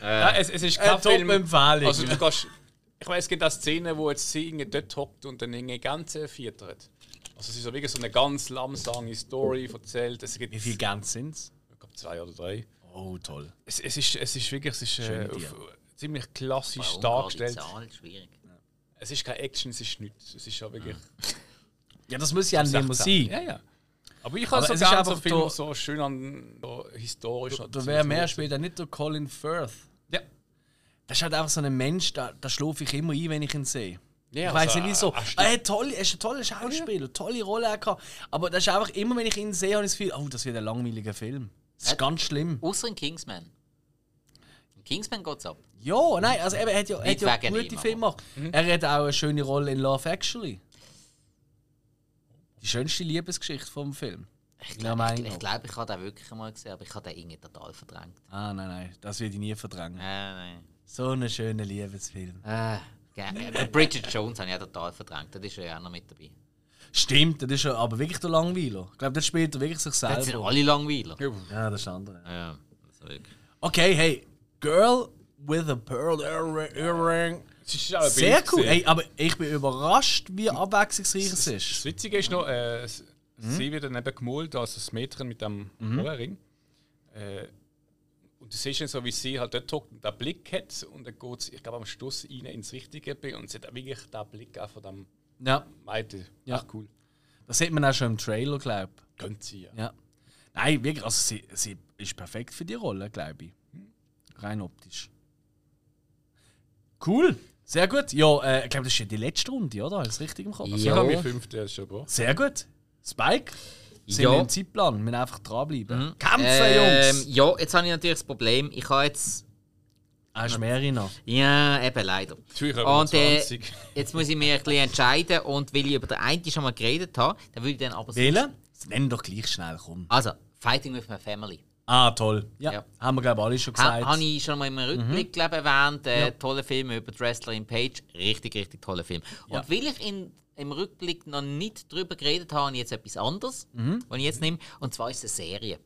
ja, es, es ist kein Film. Top-Empfehlung. Also, du kannst, ich weiß, es gibt auch Szenen, wo jetzt sie irgendwie dort hockt und dann irgendwie ganz viert. Also es ist so wirklich so eine ganz langsame Story erzählt. Es gibt Wie viele Gänse sind es? ich glaube, zwei oder drei. Oh, toll. Es, es, ist, es ist wirklich es ist, äh, auf, ziemlich klassisch Warum dargestellt. die Zahl? Schwierig. Es ist kein Action, es ist nichts. Es ist ja wirklich. Ja, das muss ja nicht 16. sein. Ja, ja. Aber ich habe so gerne so einfach Film da- so schön an so historisch. Da wäre mehr später nicht der Colin Firth. Ja. Das ist halt einfach so ein Mensch, da, da schlafe ich immer ein, wenn ich ihn sehe. Ja, ich weiß also, nicht wieso. äh, Er, hat tolle, er ist ein toller Schauspieler, tolle Rolle auch gehabt. Aber das ist einfach immer, wenn ich ihn sehe, habe ich das Gefühl, oh, das wird ein langweiliger Film. Das ist ganz schlimm. Außer in Kingsman. In Kingsman geht es ab. Ja, nein, also eben, er hat ja, hat ja gute Filme gemacht. Mhm. Er hat auch eine schöne Rolle in Love Actually. Die schönste Liebesgeschichte vom Film. Ich Ja, glaube, ich, ich, glaub, ich habe den wirklich einmal gesehen, aber ich habe den irgendwie total verdrängt. Ah, nein, nein, das werde ich nie verdrängen. Äh, nein. So ein schöner Liebesfilm. Äh, ge- äh, Bridget Jones habe ich auch total verdrängt. Das ist ja auch noch mit dabei. Stimmt, das ist ja aber wirklich der Langweiler. Ich glaube, das spielt er wirklich sich Das sind alle Langweiler. Ja, das ist das andere. Ja, also wirklich. Okay, hey, Girl with a Pearl Earring. Sehr cool. Hey, aber ich bin überrascht, wie abwechslungsreich es Das ist. Witzige ist noch, äh, s- sie wird dann eben gemalt, also das Mädchen mit dem Ohrring. Äh, und du siehst dann so, wie sie halt dort hockt und den Blick hat und dann geht sie, ich glaube, am Schluss rein ins Richtige Bild und sie hat wirklich den Blick auch von dem Ja, Mädchen. Ja. Echt cool. das sieht man auch schon im Trailer, glaube ich. Gönnt sie, ja. Ja. Nein, wirklich, also sie, sie ist perfekt für die Rolle, glaube ich. Rein optisch. Cool, sehr gut. Ja, äh, ich glaube, das ist ja die letzte Runde, oder? Ist das richtig im Kopf? Also Ja. ich habe mir fünfte erst schon gebracht. Sehr gut. Spike, sind Ja. wir im Zeitplan. Wir müssen einfach dranbleiben. Kämpfen, Ähm, Jungs! ja, jetzt habe ich natürlich das Problem, ich habe jetzt. Hast du mehrere noch? Ja, eben leider. Wir Und äh, 20. jetzt muss ich mich ein bisschen entscheiden und weil ich über den einen schon mal geredet habe, dann würde ich dann aber. Wählen? Nenn doch gleich schnell, komm. Also, Fighting with my Family. Ah, toll. Ja, Ja. haben wir, glaube ich, alle schon Ha, gesagt. habe ich schon mal im Rückblick glaub, erwähnt. Äh, Ja. Toller Film über die Wrestlerin Page. Richtig, richtig toller Film. Und Ja. weil ich ihn im Rückblick noch nicht drüber geredet habe, habe ich jetzt etwas anderes, was ich jetzt nehme. Und zwar ist es eine Serie.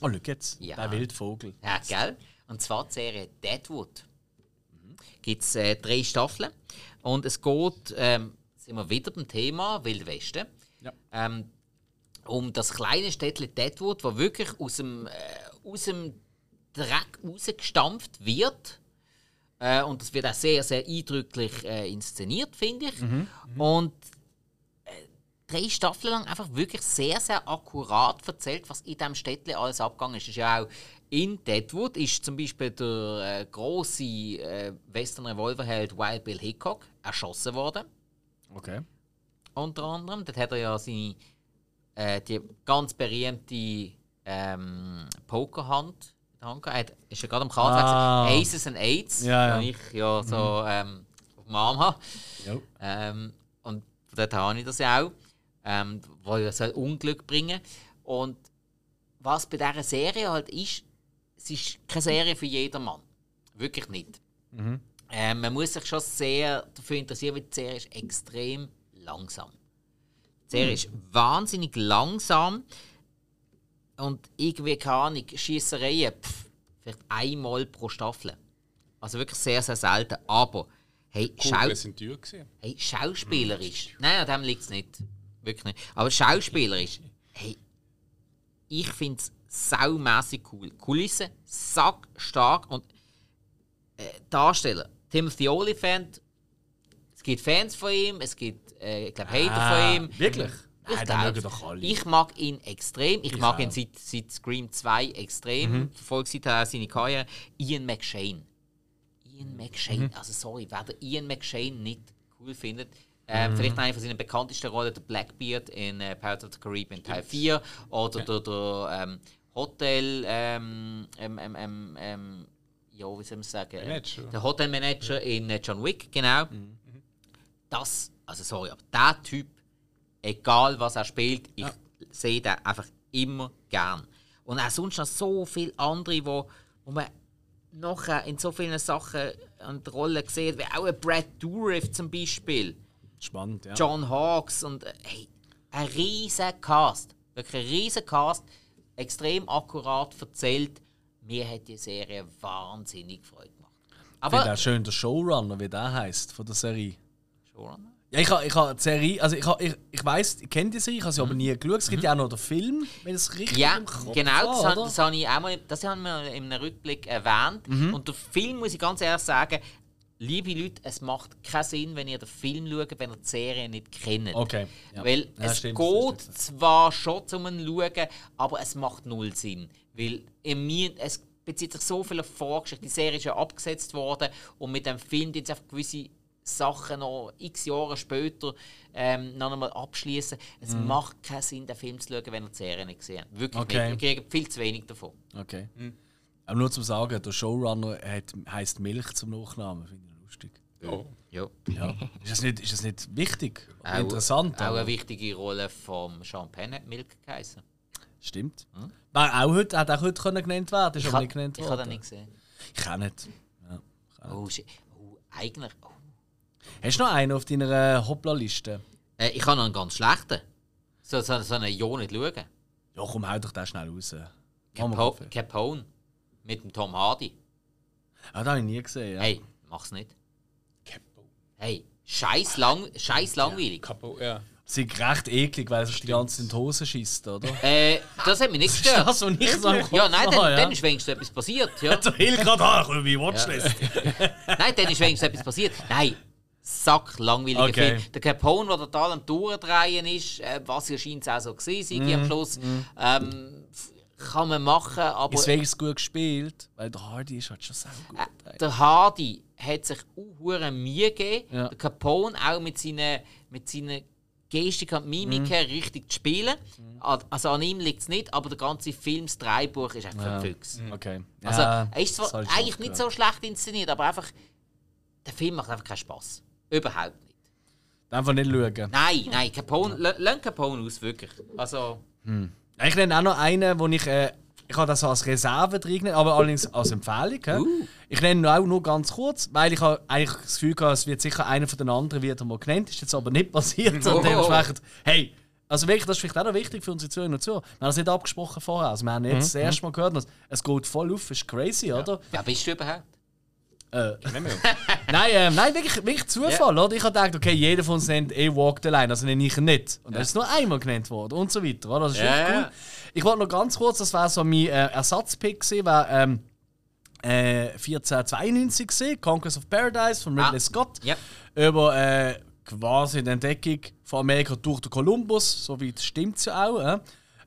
Oh, schau jetzt. Ja. Der Wildvogel. Ja, gell? Und zwar die Serie Deadwood. Gibt es äh, drei Staffeln. Und es geht, ähm, sind wir wieder beim Thema Wild Westen, Ja. ähm, um das kleine Städtchen Deadwood, wo wirklich aus dem, äh, aus dem Dreck rausgestampft wird. Äh, und das wird auch sehr, sehr eindrücklich äh, inszeniert, finde ich. Und äh, drei Staffeln lang einfach wirklich sehr, sehr akkurat erzählt, was in diesem Städtchen alles abgegangen ist. Ist ja auch in Deadwood ist zum Beispiel der äh, große äh, Western-Revolverheld Wild Bill Hickok erschossen worden Okay. unter anderem. Dort hat er ja seine äh, die ganz berühmte ähm, Pokerhand in der Hand gehabt. Er ist ja gerade am Karte Ah. Aces and Eights, Ja, ja. die ich ja so ähm, auf dem Arm habe. Ähm, und von dort habe ich das ja auch. Ähm, wo ja soll Unglück bringen Und was bei dieser Serie halt ist, es ist keine Serie für jedermann. Wirklich nicht. Ähm, man muss sich schon sehr dafür interessieren, weil die Serie ist extrem langsam. Die Serie ist wahnsinnig langsam und irgendwie keine Ahnung, Schiessereien, pff, vielleicht einmal pro Staffel. Also wirklich sehr, sehr selten. Aber hey, Schau teuer gewesen. hey schauspielerisch, nein, an dem liegt es nicht. Wirklich nicht. Aber schauspielerisch, hey, ich finde es saumässig cool. Kulisse, sack stark und äh, Darsteller. Timothy Olyphant, gibt Fans von ihm, es gibt, äh, ich glaube, Hater Ah, von ihm. Wirklich? Ich, Nein, den glaub, doch alle. ich mag ihn extrem. Ich, mag auch. ihn seit, seit Scream 2 extrem. Mhm. Verfolge seither seine Karriere. Ian McShane. Ian Mhm. McShane. Also sorry, wer den Ian McShane nicht cool findet. Ähm, Vielleicht eine von seinen bekanntesten Rollen, der Blackbeard in äh, Pirates of the Caribbean Teil 4 oder der, der ähm, Hotel ähm, ähm, ähm, ähm, ähm, ja, wie soll man sagen? Manager. Der Hotelmanager in äh, John Wick, genau. Das, also sorry, aber der Typ, egal was er spielt, ich sehe den einfach immer gern. Und auch sonst noch so viele andere, wo, wo man nachher in so vielen Sachen an der Rolle sieht, wie auch ein Brad Dourif zum Beispiel. Spannend, ja. John Hawkes und äh, hey, ein riesen Cast. Wirklich ein riesen Cast. Extrem akkurat erzählt. Mir hat die Serie wahnsinnig Freude gemacht. Ich finde Aber. auch schön der Showrunner, wie der heißt von der Serie. Showrunner? Ja, ich habe ich ha die Serie, also ich, ha, ich, ich weiss, ich kenne die Serie, ich habe sie aber nie geschaut. Es gibt ja auch noch den Film, wenn es richtig Mhm. Ja, genau, das, oder? das habe ich auch mal, das haben wir in einem Rückblick erwähnt. Mhm. Und der Film, muss ich ganz ehrlich sagen, liebe Leute, es macht keinen Sinn, wenn ihr den Film schaut, wenn ihr die Serie nicht kennt. Okay, ja. Weil Ja, es stimmt, geht stimmt. zwar schon zum Schauen, aber es macht null Sinn. Weil in mir, es bezieht sich so viel auf Vorgeschichte. Die Serie ist ja abgesetzt worden und mit dem Film jetzt einfach gewisse Sachen noch x Jahre später ähm, noch einmal abschließen. Es macht keinen Sinn, den Film zu schauen, wenn ihr die Serie nicht gesehen habt. Wirklich Okay. nicht. Ihr kriegt viel zu wenig davon. Okay. Aber nur zum Sagen, der Showrunner hat, heisst Milch zum Nachnamen, finde ich lustig. Oh. Ja. Ja. ist, das nicht, ist das nicht wichtig? Auch- interessant? Auch aber- eine wichtige Rolle von Sean Penn hat Milk geheißen. Stimmt. War auch heute, hat auch heute können genannt werden, ist Ich aber habe nicht genannt worden. den nicht gesehen. Ich auch nicht. Ja. Oh, shit. oh eigentlich. Oh. Hast du noch einen auf deiner Hoppla-Liste? Äh, ich habe noch einen ganz schlechten. So, so, so einen Ja nicht schauen. Ja, komm, hau doch den schnell raus. Capo. Capone. Mit dem Tom Hardy. Ah, den habe ich nie gesehen. Ja. Hey, mach's nicht. Capo. Hey, scheiß, lang, scheiß langweilig. Capo, ja. Sie sind recht eklig, weil er sich die ganze Zeit in die Hose schießt, oder? Äh, das hat mich nicht gestört. Das, was ich so Kopf Ja, nein, dann, ja. dann ist wenigstens etwas passiert. Ja. Der Hill gerade an, ich wie Watchlist. Nein, dann ist wenigstens etwas passiert. Nein, sack langweiliger Okay. Film. Der Capone, der total am Durchdrehen ist, äh, was ja scheint auch so gewesen Mhm, am Schluss, ähm, f- kann man machen, aber Deswegen ist es gut gespielt, weil der Hardy ist halt schon sehr gut. äh, der Hardy hat sich auch Mühe gegeben, Ja. der Capone auch mit seinen, mit seinen Gestik und Mimiken Mhm. richtig zu spielen. Also an ihm liegt es nicht, aber der ganze Film, das Dreibuch ist einfach Ja. ein Füchs. Okay. Also Ja, er ist zwar eigentlich nicht so schlecht inszeniert, aber einfach der Film macht einfach keinen Spaß. Überhaupt nicht. Einfach nicht schauen. Nein, nein, Capone, lass Capone aus, wirklich. Also, Ich nenne auch noch einen, wo ich äh, ich habe das als Reserve drin, aber allerdings als Empfehlung. hä? Ich nenne auch nur ganz kurz, weil ich habe eigentlich das Gefühl habe, es wird sicher einer von den anderen wieder mal genannt, ist jetzt aber nicht passiert. Oh. Und dementsprechend, hey, also wirklich, das ist vielleicht auch noch wichtig für unsere Zuhörer und Zuhörer. Wir haben das nicht abgesprochen vorher. Also wir haben jetzt das erste Mal gehört, es geht voll auf, ist crazy, oder? Wer bist du überhaupt? Nein, ähm, nein wirklich, wirklich Zufall, oder? Ich habe gedacht, okay, jeder von uns nennt eh Walk the Line, also nenne ich ihn nicht. Und er ist nur einmal genannt worden und so weiter, oder? Das ist wirklich cool. Ich wollte noch ganz kurz, das war so mein äh, Ersatzpick war ähm, äh, 1492 gewesen, Conquest of Paradise von Ridley Ah, Scott. ja. Über äh, quasi die Entdeckung von Amerika durch den Kolumbus, so weit stimmt es ja auch. Äh?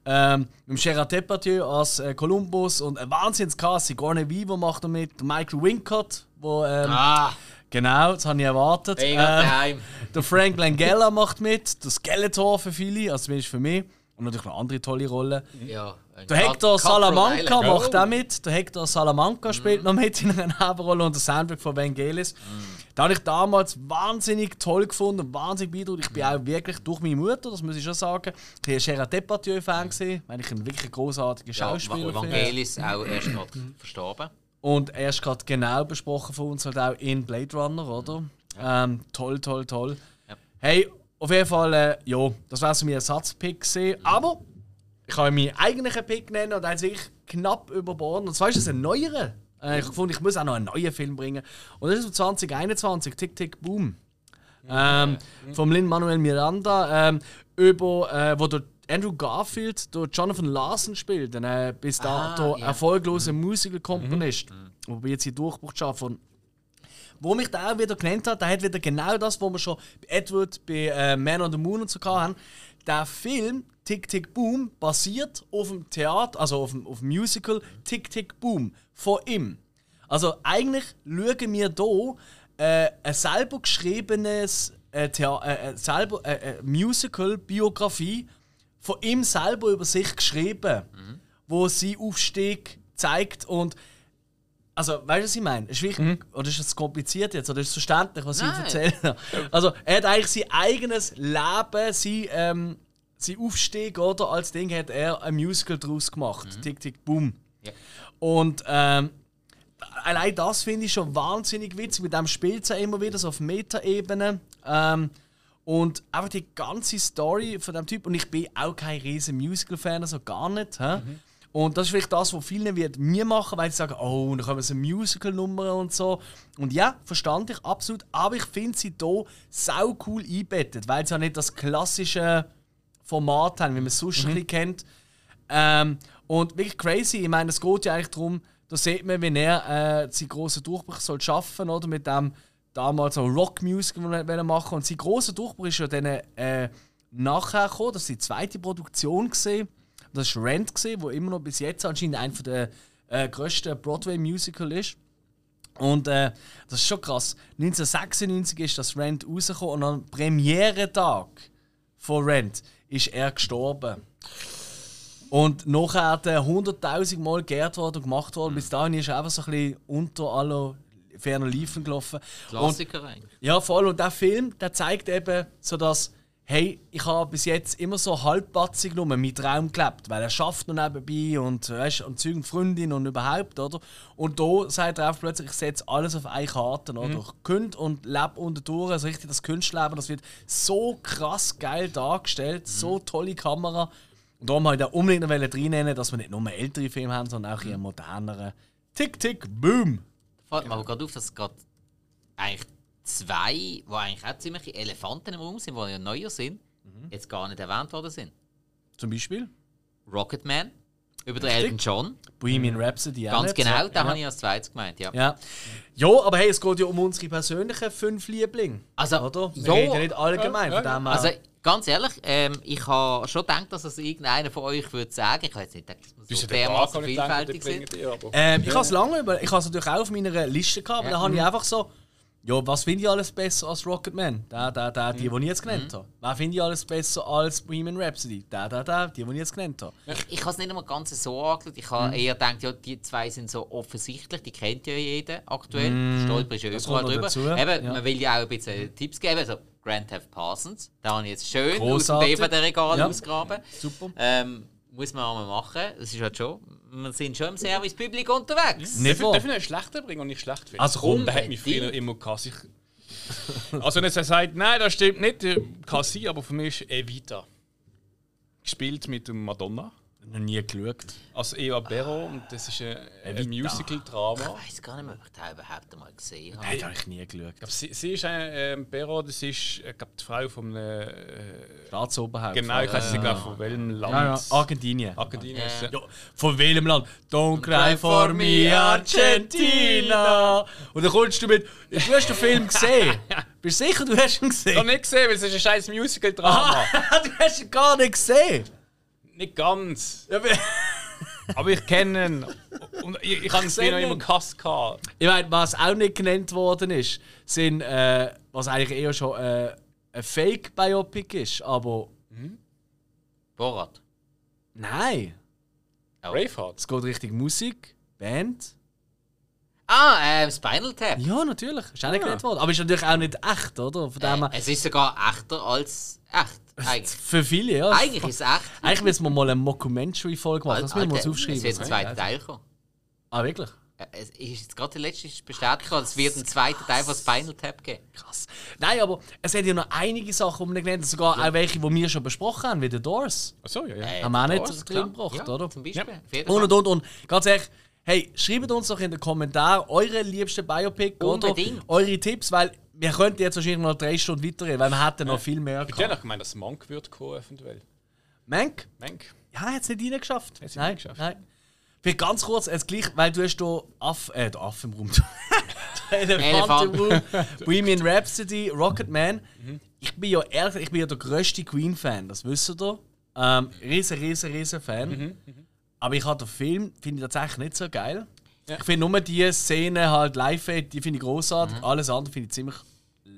Ähm, mit Gerard Depardieu als äh, Kolumbus und ein Wahnsinnscast, Sigourney Weaver macht er mit, der Michael Wincott, wo ähm, Ah, Genau, das habe ich erwartet. ich Ähm, der Frank Langella macht mit, der Skeletor für viele, also zumindest für mich. Und natürlich noch andere tolle Rollen. Ja. Der Hector Salamanca macht auch mit. Der Hector Salamanca spielt noch mit in einer Nebenrolle und der Soundtrack von Vangelis. Da habe ich damals wahnsinnig toll gefunden und wahnsinnig beeindruckt. Ich bin auch wirklich durch meine Mutter, das muss ich schon sagen, ich war Gerard Depardieu-Fan, gesehen, weil ich ein wirklich großartiger Ja, Schauspieler finde. Evangelis auch erst gerade verstorben. Und er ist gerade genau besprochen von uns halt auch in Blade Runner, oder? Ähm, toll, toll, toll. Ja. Hey, auf jeden Fall, äh, ja, das wäre so mein Ersatzpick gewesen. Aber ich kann meinen eigentlichen Pick nennen und ist wirklich knapp überboten. Und zwar ist es ein neuerer. Äh, ich habe gefunden, ich muss auch noch einen neuen Film bringen. Und das ist von 2021, Tick Tick Boom. Ähm, vom Lin Manuel Miranda, ähm, über, äh, wo der Andrew Garfield der Jonathan Larson spielt, ein äh, bis Ah, dato ja. erfolgloser Musical-Komponist, wo wir jetzt hier Durchbruch schaffen. Wo mich der auch wieder genannt hat, der hat wieder genau das, was wir schon bei Edward, bei äh, Man on the Moon und so hatten. Der Film Tick Tick Boom basiert auf dem Theater, also auf dem, auf dem Musical Tick Tick Boom von ihm. Also eigentlich schauen wir hier äh, ein selber geschriebenes äh, Thea äh, äh, selber, äh, äh, Musical-Biografie von ihm selber über sich geschrieben, wo sie Aufstieg zeigt und also, weißt du, was ich meine? Ist wichtig, Oder ist das kompliziert jetzt? Oder ist es verständlich, was Nein. ich erzähle? Also, er hat eigentlich sein eigenes Leben, sein, ähm, sein Aufstieg, oder? Als Ding hat er ein Musical draus gemacht. Tick, tick, boom. Ja. Und ähm, allein das finde ich schon wahnsinnig witzig. Mit dem spielt er immer wieder so auf Meta-Ebene. Ähm, und einfach die ganze Story von dem Typ. Und ich bin auch kein riesen Musical-Fan, also gar nicht. Hä? Und das ist vielleicht das, was viele wird mir machen, weil sie sagen, oh, dann kommen so Musical-Nummern und so. Und ja, verstand ich absolut. Aber ich finde sie hier sau cool einbettet, weil sie ja nicht das klassische Format haben, wie man es sonst ein bisschen kennt. Ähm, und wirklich crazy. Ich meine, es geht ja eigentlich darum, da sieht man, wie er äh, seinen grossen Durchbruch soll schaffen oder mit dem damals so Rockmusik machen und sein grosser Durchbruch ist ja dann äh, nachher gekommen, das war die zweite Produktion gesehen. Das war Rent gesehen, wo immer noch bis jetzt anscheinend einer der äh, grössten Broadway Musical ist. Und äh, das ist schon krass. 1996 ist das Rent rausgekommen und am Premiere-Tag von Rent ist er gestorben. Und nachher hat er 100.000 Mal geehrt worden und gemacht worden. Bis dahin ist er einfach so ein bisschen unter aller ferner Liefen gelaufen. Und, Klassiker eigentlich. ja, voll. Und der Film, der zeigt eben so, dass hey, ich habe bis jetzt immer so halbpatzig nur meinen Traum gelebt, weil er schafft noch nebenbei und, weißt, und Zeug und Freundin und überhaupt, oder? Und da sagt er auch plötzlich, ich setze alles auf eine Karte, oder? Ich könnte und lebe unter durch, also richtig das Kunstleben, das wird so krass geil dargestellt, so tolle Kamera. Und darum wollte ich da unbedingt noch reinnehmen, dass wir nicht nur ältere Filme haben, sondern auch eher modernere. Tick, tick, boom! Fällt mir aber gerade auf, dass es gerade eigentlich zwei, die eigentlich auch ziemlich Elefanten im Raum sind, die ja neuer sind, jetzt gar nicht erwähnt worden sind. Zum Beispiel Rocketman, über den. Elton John. Bohemian Rhapsody auch Ganz genau, Ja. da habe ich als zweites gemeint, ja. Ja. ja, aber hey, es geht ja um unsere persönlichen fünf Lieblinge. Also, oder? Wir ja. reden ja nicht allgemein von dem. Also, ganz ehrlich, ähm, ich habe schon gedacht, dass es irgendeiner von euch würde sagen. Ich habe jetzt nicht gedacht, dass wir so dermaßen vielfältig sind. ähm, ich habe es lange über, ich habe es natürlich auch auf meiner Liste gehabt, aber Ja. da habe ich einfach so, ja, was finde ich alles besser als Rocketman? Da, da, da, die, die ich jetzt genannt habe. Was finde ich alles besser als Bohemian Rhapsody? Da, da, da, die, die ich jetzt genannt habe. Ich, ich habe es nicht einmal ganz so angeschaut. Ich habe eher gedacht, ja, die zwei sind so offensichtlich, die kennt ja jeder aktuell. Stolper ist ja überall drüber. dazu, Eben, ja. Man will ja auch ein bisschen Tipps geben. Also, Grand Theft Parsons, da habe ich jetzt schön Großartig. aus dem DVD-Regal Ja. ausgraben. Super. Ähm, muss man auch mal machen. Das ist halt schon. Wir sind schon im Service-Publik unterwegs. Nicht wahr? ich noch einen schlechter bringen und nicht schlecht finden? Also komm, der hat mich früher immer Kassi. also nicht er sagt, nein, das stimmt nicht, der Kassi, aber für mich ist Evita. Gespielt mit dem Madonna. Noch nie geschaut. Als Eva Berro und das ist ein, ein. Musical-Drama. Ich weiß gar nicht mehr, ob ich den überhaupt einmal gesehen habe. Nein, das habe ich nie geschaut. Ich glaub, sie, sie ist ein ähm, Berro, das ist ich glaub, die Frau von einem. Äh, Staatsoberhaupt. genau, ich weiß nicht genau von welchem Land. Ja, ja. Argentinien. Argentinien ist ja. Ja, von welchem Land? Don't cry for me, Argentina. Und dann kommst du mit. Du hast den Film gesehen. Bist du sicher, du hast ihn Ich gesehen? habe nicht gesehen, weil es ist ein scheiß Musical-Drama. du hast ihn gar nicht gesehen. Nicht ganz. Ja, aber- ich kenne ihn. Und ich, ich habe sehe noch immer ihn. Gehabt. Ich meine, was auch nicht genannt worden ist, sind, äh, was eigentlich eher schon äh, ein Fake-Biopic ist, aber Borat. nein. Oh. Braveheart. Es geht Richtung Musik, Band. Ah, ähm, Spinal Tap. Ja, natürlich. Ist auch nicht genannt worden. Aber ist natürlich auch nicht echt, oder? Von dem Äh, es ist sogar echter als echt. Eigentlich, für viele, ja. eigentlich ist es echt. Eigentlich müssen wir mal eine Mockumentary-Folge machen. Das müssen wir uns aufschreiben. Es wird ein zweiter Teil kommen. Ah, wirklich? Es ist jetzt gerade der letzte bestätigt es wird einen zweiten Teil von Spinal Tap geben. Krass. Nein, aber es hat ja noch einige Sachen, die wir nicht genannt haben. Sogar auch welche, die wir schon besprochen haben, wie The Doors. Achso, ja, ja. Äh, Haben wir auch nicht Doors, drin klar. gebracht, ja, oder? Zum Beispiel. Ja. Und und und. Ganz ehrlich, hey, schreibt uns doch in den Kommentaren eure liebsten Biopic Unbedingt. oder eure Tipps, weil wir könnten jetzt wahrscheinlich noch drei Stunden weiterreden, weil wir hätten noch viel mehr Ich hätte gehabt. gemeint, dass Monk wird kommen, eventuell. Mank? Mank. Ja, hat es nicht reingeschafft. Hat's nicht Nein, reingeschafft. nein. Vielleicht ganz kurz, jetzt gleich, weil du hast hier Aff, äh, der Aff im Raum. der Elefant im Raum. Bohemian Rhapsody, Rocketman. Ich bin ja ehrlich, ich bin ja der grösste Queen-Fan, das wisst ihr. Ähm, riesen, riesen, riesen Fan. Aber ich habe den Film, finde ich tatsächlich nicht so geil. Ich finde nur die Szene halt live, die finde ich großartig. Alles andere finde ich ziemlich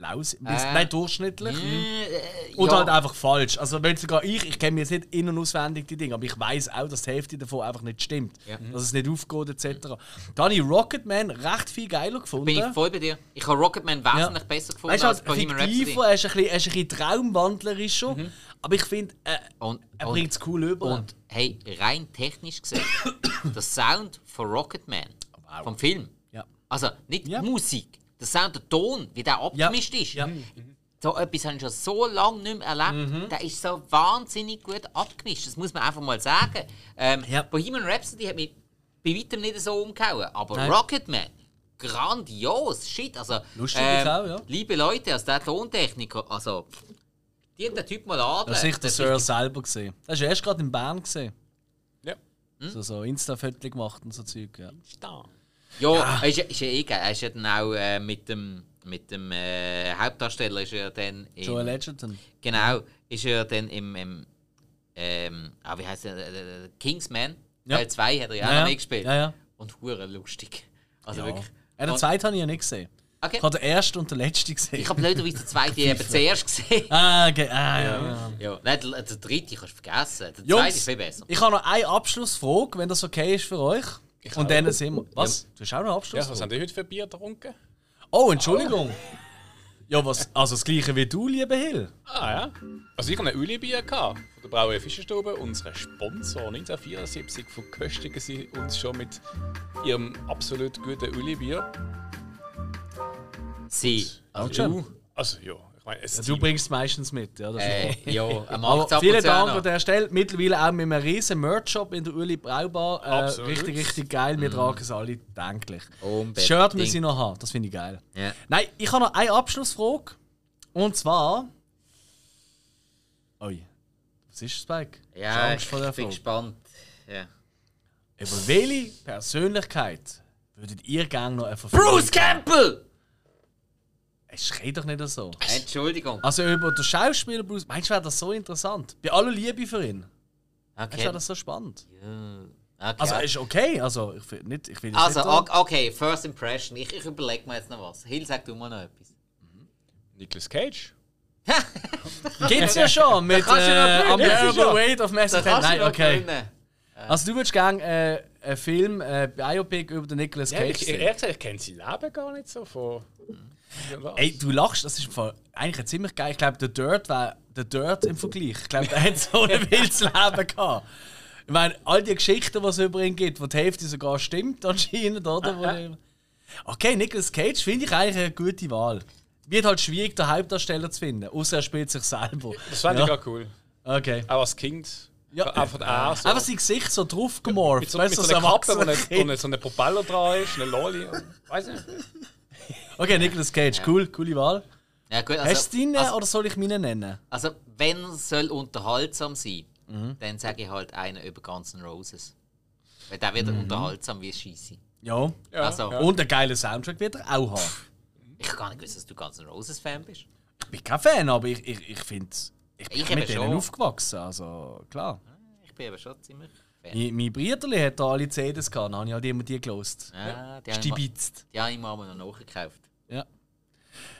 laus. Äh. Nein, durchschnittlich. Äh, Oder ja. halt einfach falsch. Also wenn sogar ich, ich kenne mir jetzt nicht in- und auswendig die Dinge, aber ich weiß auch, dass die Hälfte davon einfach nicht stimmt. Ja. Dass es nicht aufgeht etc. Da habe ich Rocketman recht viel geiler gefunden. Bin ich voll bei dir. Ich habe Rocketman wesentlich besser gefunden Weißt als Bohemian Rhapsody. er ist ein bisschen, ist ein bisschen traumwandlerischer, aber ich finde, äh, Und, er bringt es cool über. und hey, rein technisch gesehen, der Sound von Rocketman, vom Film, Ja. also nicht Ja. die Musik, der Sound, der Ton, wie der abgemischt ist. Ja. So etwas habe ich schon so lange nicht mehr erlebt. Mhm. Der ist so wahnsinnig gut abgemischt. Das muss man einfach mal sagen. Ähm, Ja. Bohemian Rhapsody hat mich bei weitem nicht so umgehauen. Aber Nein. Rocketman, grandios. Shit. Also, Lustig ist auch, ja. Liebe Leute, als der Tontechniker, also, die haben den Typ mal an. Das ist der Sir selber gesehen. Das ist erst gerade in Bern gesehen. Ja. So, so Insta-Fotos gemacht und so Zeug. Ja. Da. Ja, Er ist, ja- ist ja eh geil. Er ist ja dann auch äh, mit dem, mit dem äh, Hauptdarsteller ist er dann in, Joel Edgerton. Genau, ist er dann im, im ähm, ah, wie heißt der, äh, Kingsman, Ja. Teil 2 hat er ja auch Ja, noch ja. mitgespielt. Ja, ja. Und hure lustig. Also Ja. wirklich. Ja, den zweiten habe ich ja nicht gesehen. Okay. Ich habe den ersten und den letzten gesehen. Ich habe blöderweise den zweiten eben zuerst gesehen. Ah, okay. ah ja. ja. Ja, nein, der, der dritte kannst du vergessen. Der zweite ist viel besser. Ich habe noch eine Abschlussfrage, wenn das okay ist für euch. Ich und dann sind wir. Was? Du hast auch noch eine Ja, was haben die heute für Bier getrunken? oh, Entschuldigung. Ja, was? Also das gleiche wie du, lieber Hill. Ah ja. Also ich hatte ein Uli-Bier gehabt, von der Brauerei Fischerstube. Unser Sponsor 1974 verköstigen sie uns schon mit ihrem absolut guten Uli-Bier. Sie. Auch Also. Also ja, meine, Du bringst es meistens mit, ja. Das Äh, ja, Markt vielen Dank an der Stelle. Mittlerweile auch mit einem riesen Merch-Shop in der Uli Braubar. Äh, Absolut. richtig, richtig geil. Wir tragen es alle denklich. Das Unbedingt. Shirt muss ich noch haben. Das finde ich geil. Ja. Nein, ich habe noch eine Abschlussfrage. Und zwar. Ui. Was ist Spike? Ja, ich bin Frage? gespannt. Ja. Über welche Persönlichkeit würdet ihr gerne noch eine Verfügung Bruce Campbell! Es schreit doch nicht so. Entschuldigung. Also über den Schauspieler Bruce. Meinst du, wäre das so interessant? Bei aller Liebe für ihn. Meinst du, Okay. wäre das so spannend? okay. Also, ist okay. Also, ich will nicht. Ich will Also, nicht okay, First Impression. Ich, ich überlege mir jetzt noch was. Hill, sag du mal noch etwas. Nicolas Cage. Gibt's ja schon mit äh, Unbearable. Weight of Massive Nein, okay. gewinnen. Also du würdest gerne äh, einen Film, äh, Biopic über den Nicolas Ja, Cage ich, sehen? ehrlich gesagt, ich kenne sein Leben gar nicht so von. Ey, du lachst, das ist im Fall eigentlich ziemlich geil. Ich glaube, der Dirt war der Dirt im Vergleich. Ich glaube, der hat so ein wildes Leben gehabt. Ich meine, all die Geschichten, die es über ihn gibt, wo die Hälfte sogar stimmt anscheinend, oder? Okay, Nicolas Cage finde ich eigentlich eine gute Wahl. Wird halt schwierig, den Hauptdarsteller zu finden, außer er spielt sich selber. Das fand ja. ich auch cool. Okay. Auch als Kind. Ja. Einfach er so. Einfach sein Gesicht so drauf gemorpht. mit so, weißt mit du, so einer Kappe, wo nicht, wo so ein Propeller dran ist, eine Loli. Weiß nicht. Okay, Nicolas Cage, cool, coole Wahl. Ja, gut, Hast du deinen also, oder soll ich meinen nennen? also, wenn es soll unterhaltsam sein Mhm. dann sage ich halt einen über Guns N' Roses. Weil der wird Mhm. unterhaltsam wie Scheisse. Ja. Ja, Also- ja. Und einen geilen Soundtrack wird er auch haben. Ich habe gar nicht gewusst, dass du Guns N' Roses Fan bist. Ich bin kein Fan, aber ich, ich, ich finde Ich bin Ich mit denen schon. aufgewachsen, also klar. Ich bin aber schon ziemlich. Mein, mein Brüderli hat da alle CDs gehabt, dann habe ich halt immer die gelost. Ja, die Stibitzt. die habe ich mir mal noch nachgekauft. Ja.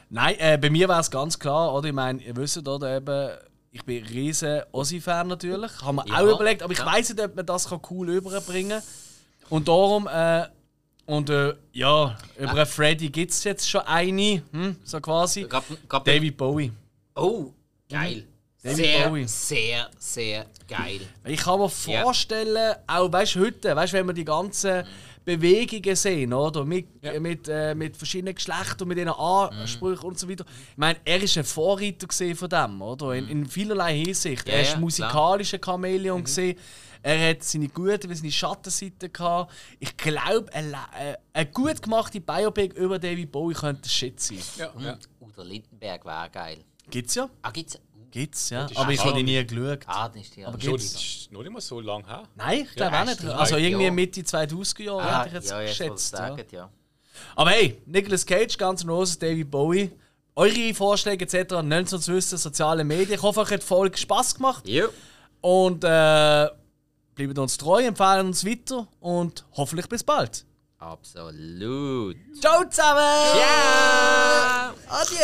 Nein, äh, bei mir wäre es ganz klar, oder? Ich meine, ihr wisst, oder eben, ich bin ein riesen Ossi-Fan natürlich. Haben wir Ja, auch überlegt, aber ich ja. weiß nicht, ob man das cool überbringen kann. Und darum, äh, und äh, ja, über einen Freddy gibt es jetzt schon eine, hm, so quasi. Gab, gab David Bowie. Oh, geil. David sehr, Bowie. sehr, sehr geil. Ich kann mir Ja. vorstellen, auch weißt, heute, weißt, wenn wir die ganzen Bewegungen sehen, oder? Mit, Ja. mit, äh, mit verschiedenen Geschlechtern, mit ihren Ansprüchen und so weiter. Ich meine, er ist ein Vorreiter gesehen von dem, oder? In, in vielerlei Hinsicht. Ja, er ist ja, musikalischer Chamäleon gesehen. Er hat seine guten wie seine Schattenseiten gehabt. Ich glaube, eine, äh, eine gut gemachte Biopic über David Bowie könnte Shit sein. Ja, ja. Udo Lindenberg wäre geil. Gibt's ja? Ah, gibt's? Gibt's, ja. Aber ich habe die nie geschaut. Ah, dann ist die Aber Schon, gibt's? das ist noch nicht mal so lange her. Nein, ich glaube Ja, auch nicht. Also irgendwie Ja. Mitte 2000er Jahre Ah, hätte ich jetzt ja, jetzt, geschätzt. Ja. sagt, ja. Aber hey, Nicolas Cage, N' Roses, David Bowie. Eure Vorschläge etc. nennt uns wissen, soziale Medien. Ich hoffe, euch hat die Folge Spass gemacht. Jo. Und äh, bleibt uns treu, empfehlen uns weiter und hoffentlich bis bald. Absolut. Ciao zusammen. Ja. Adieu.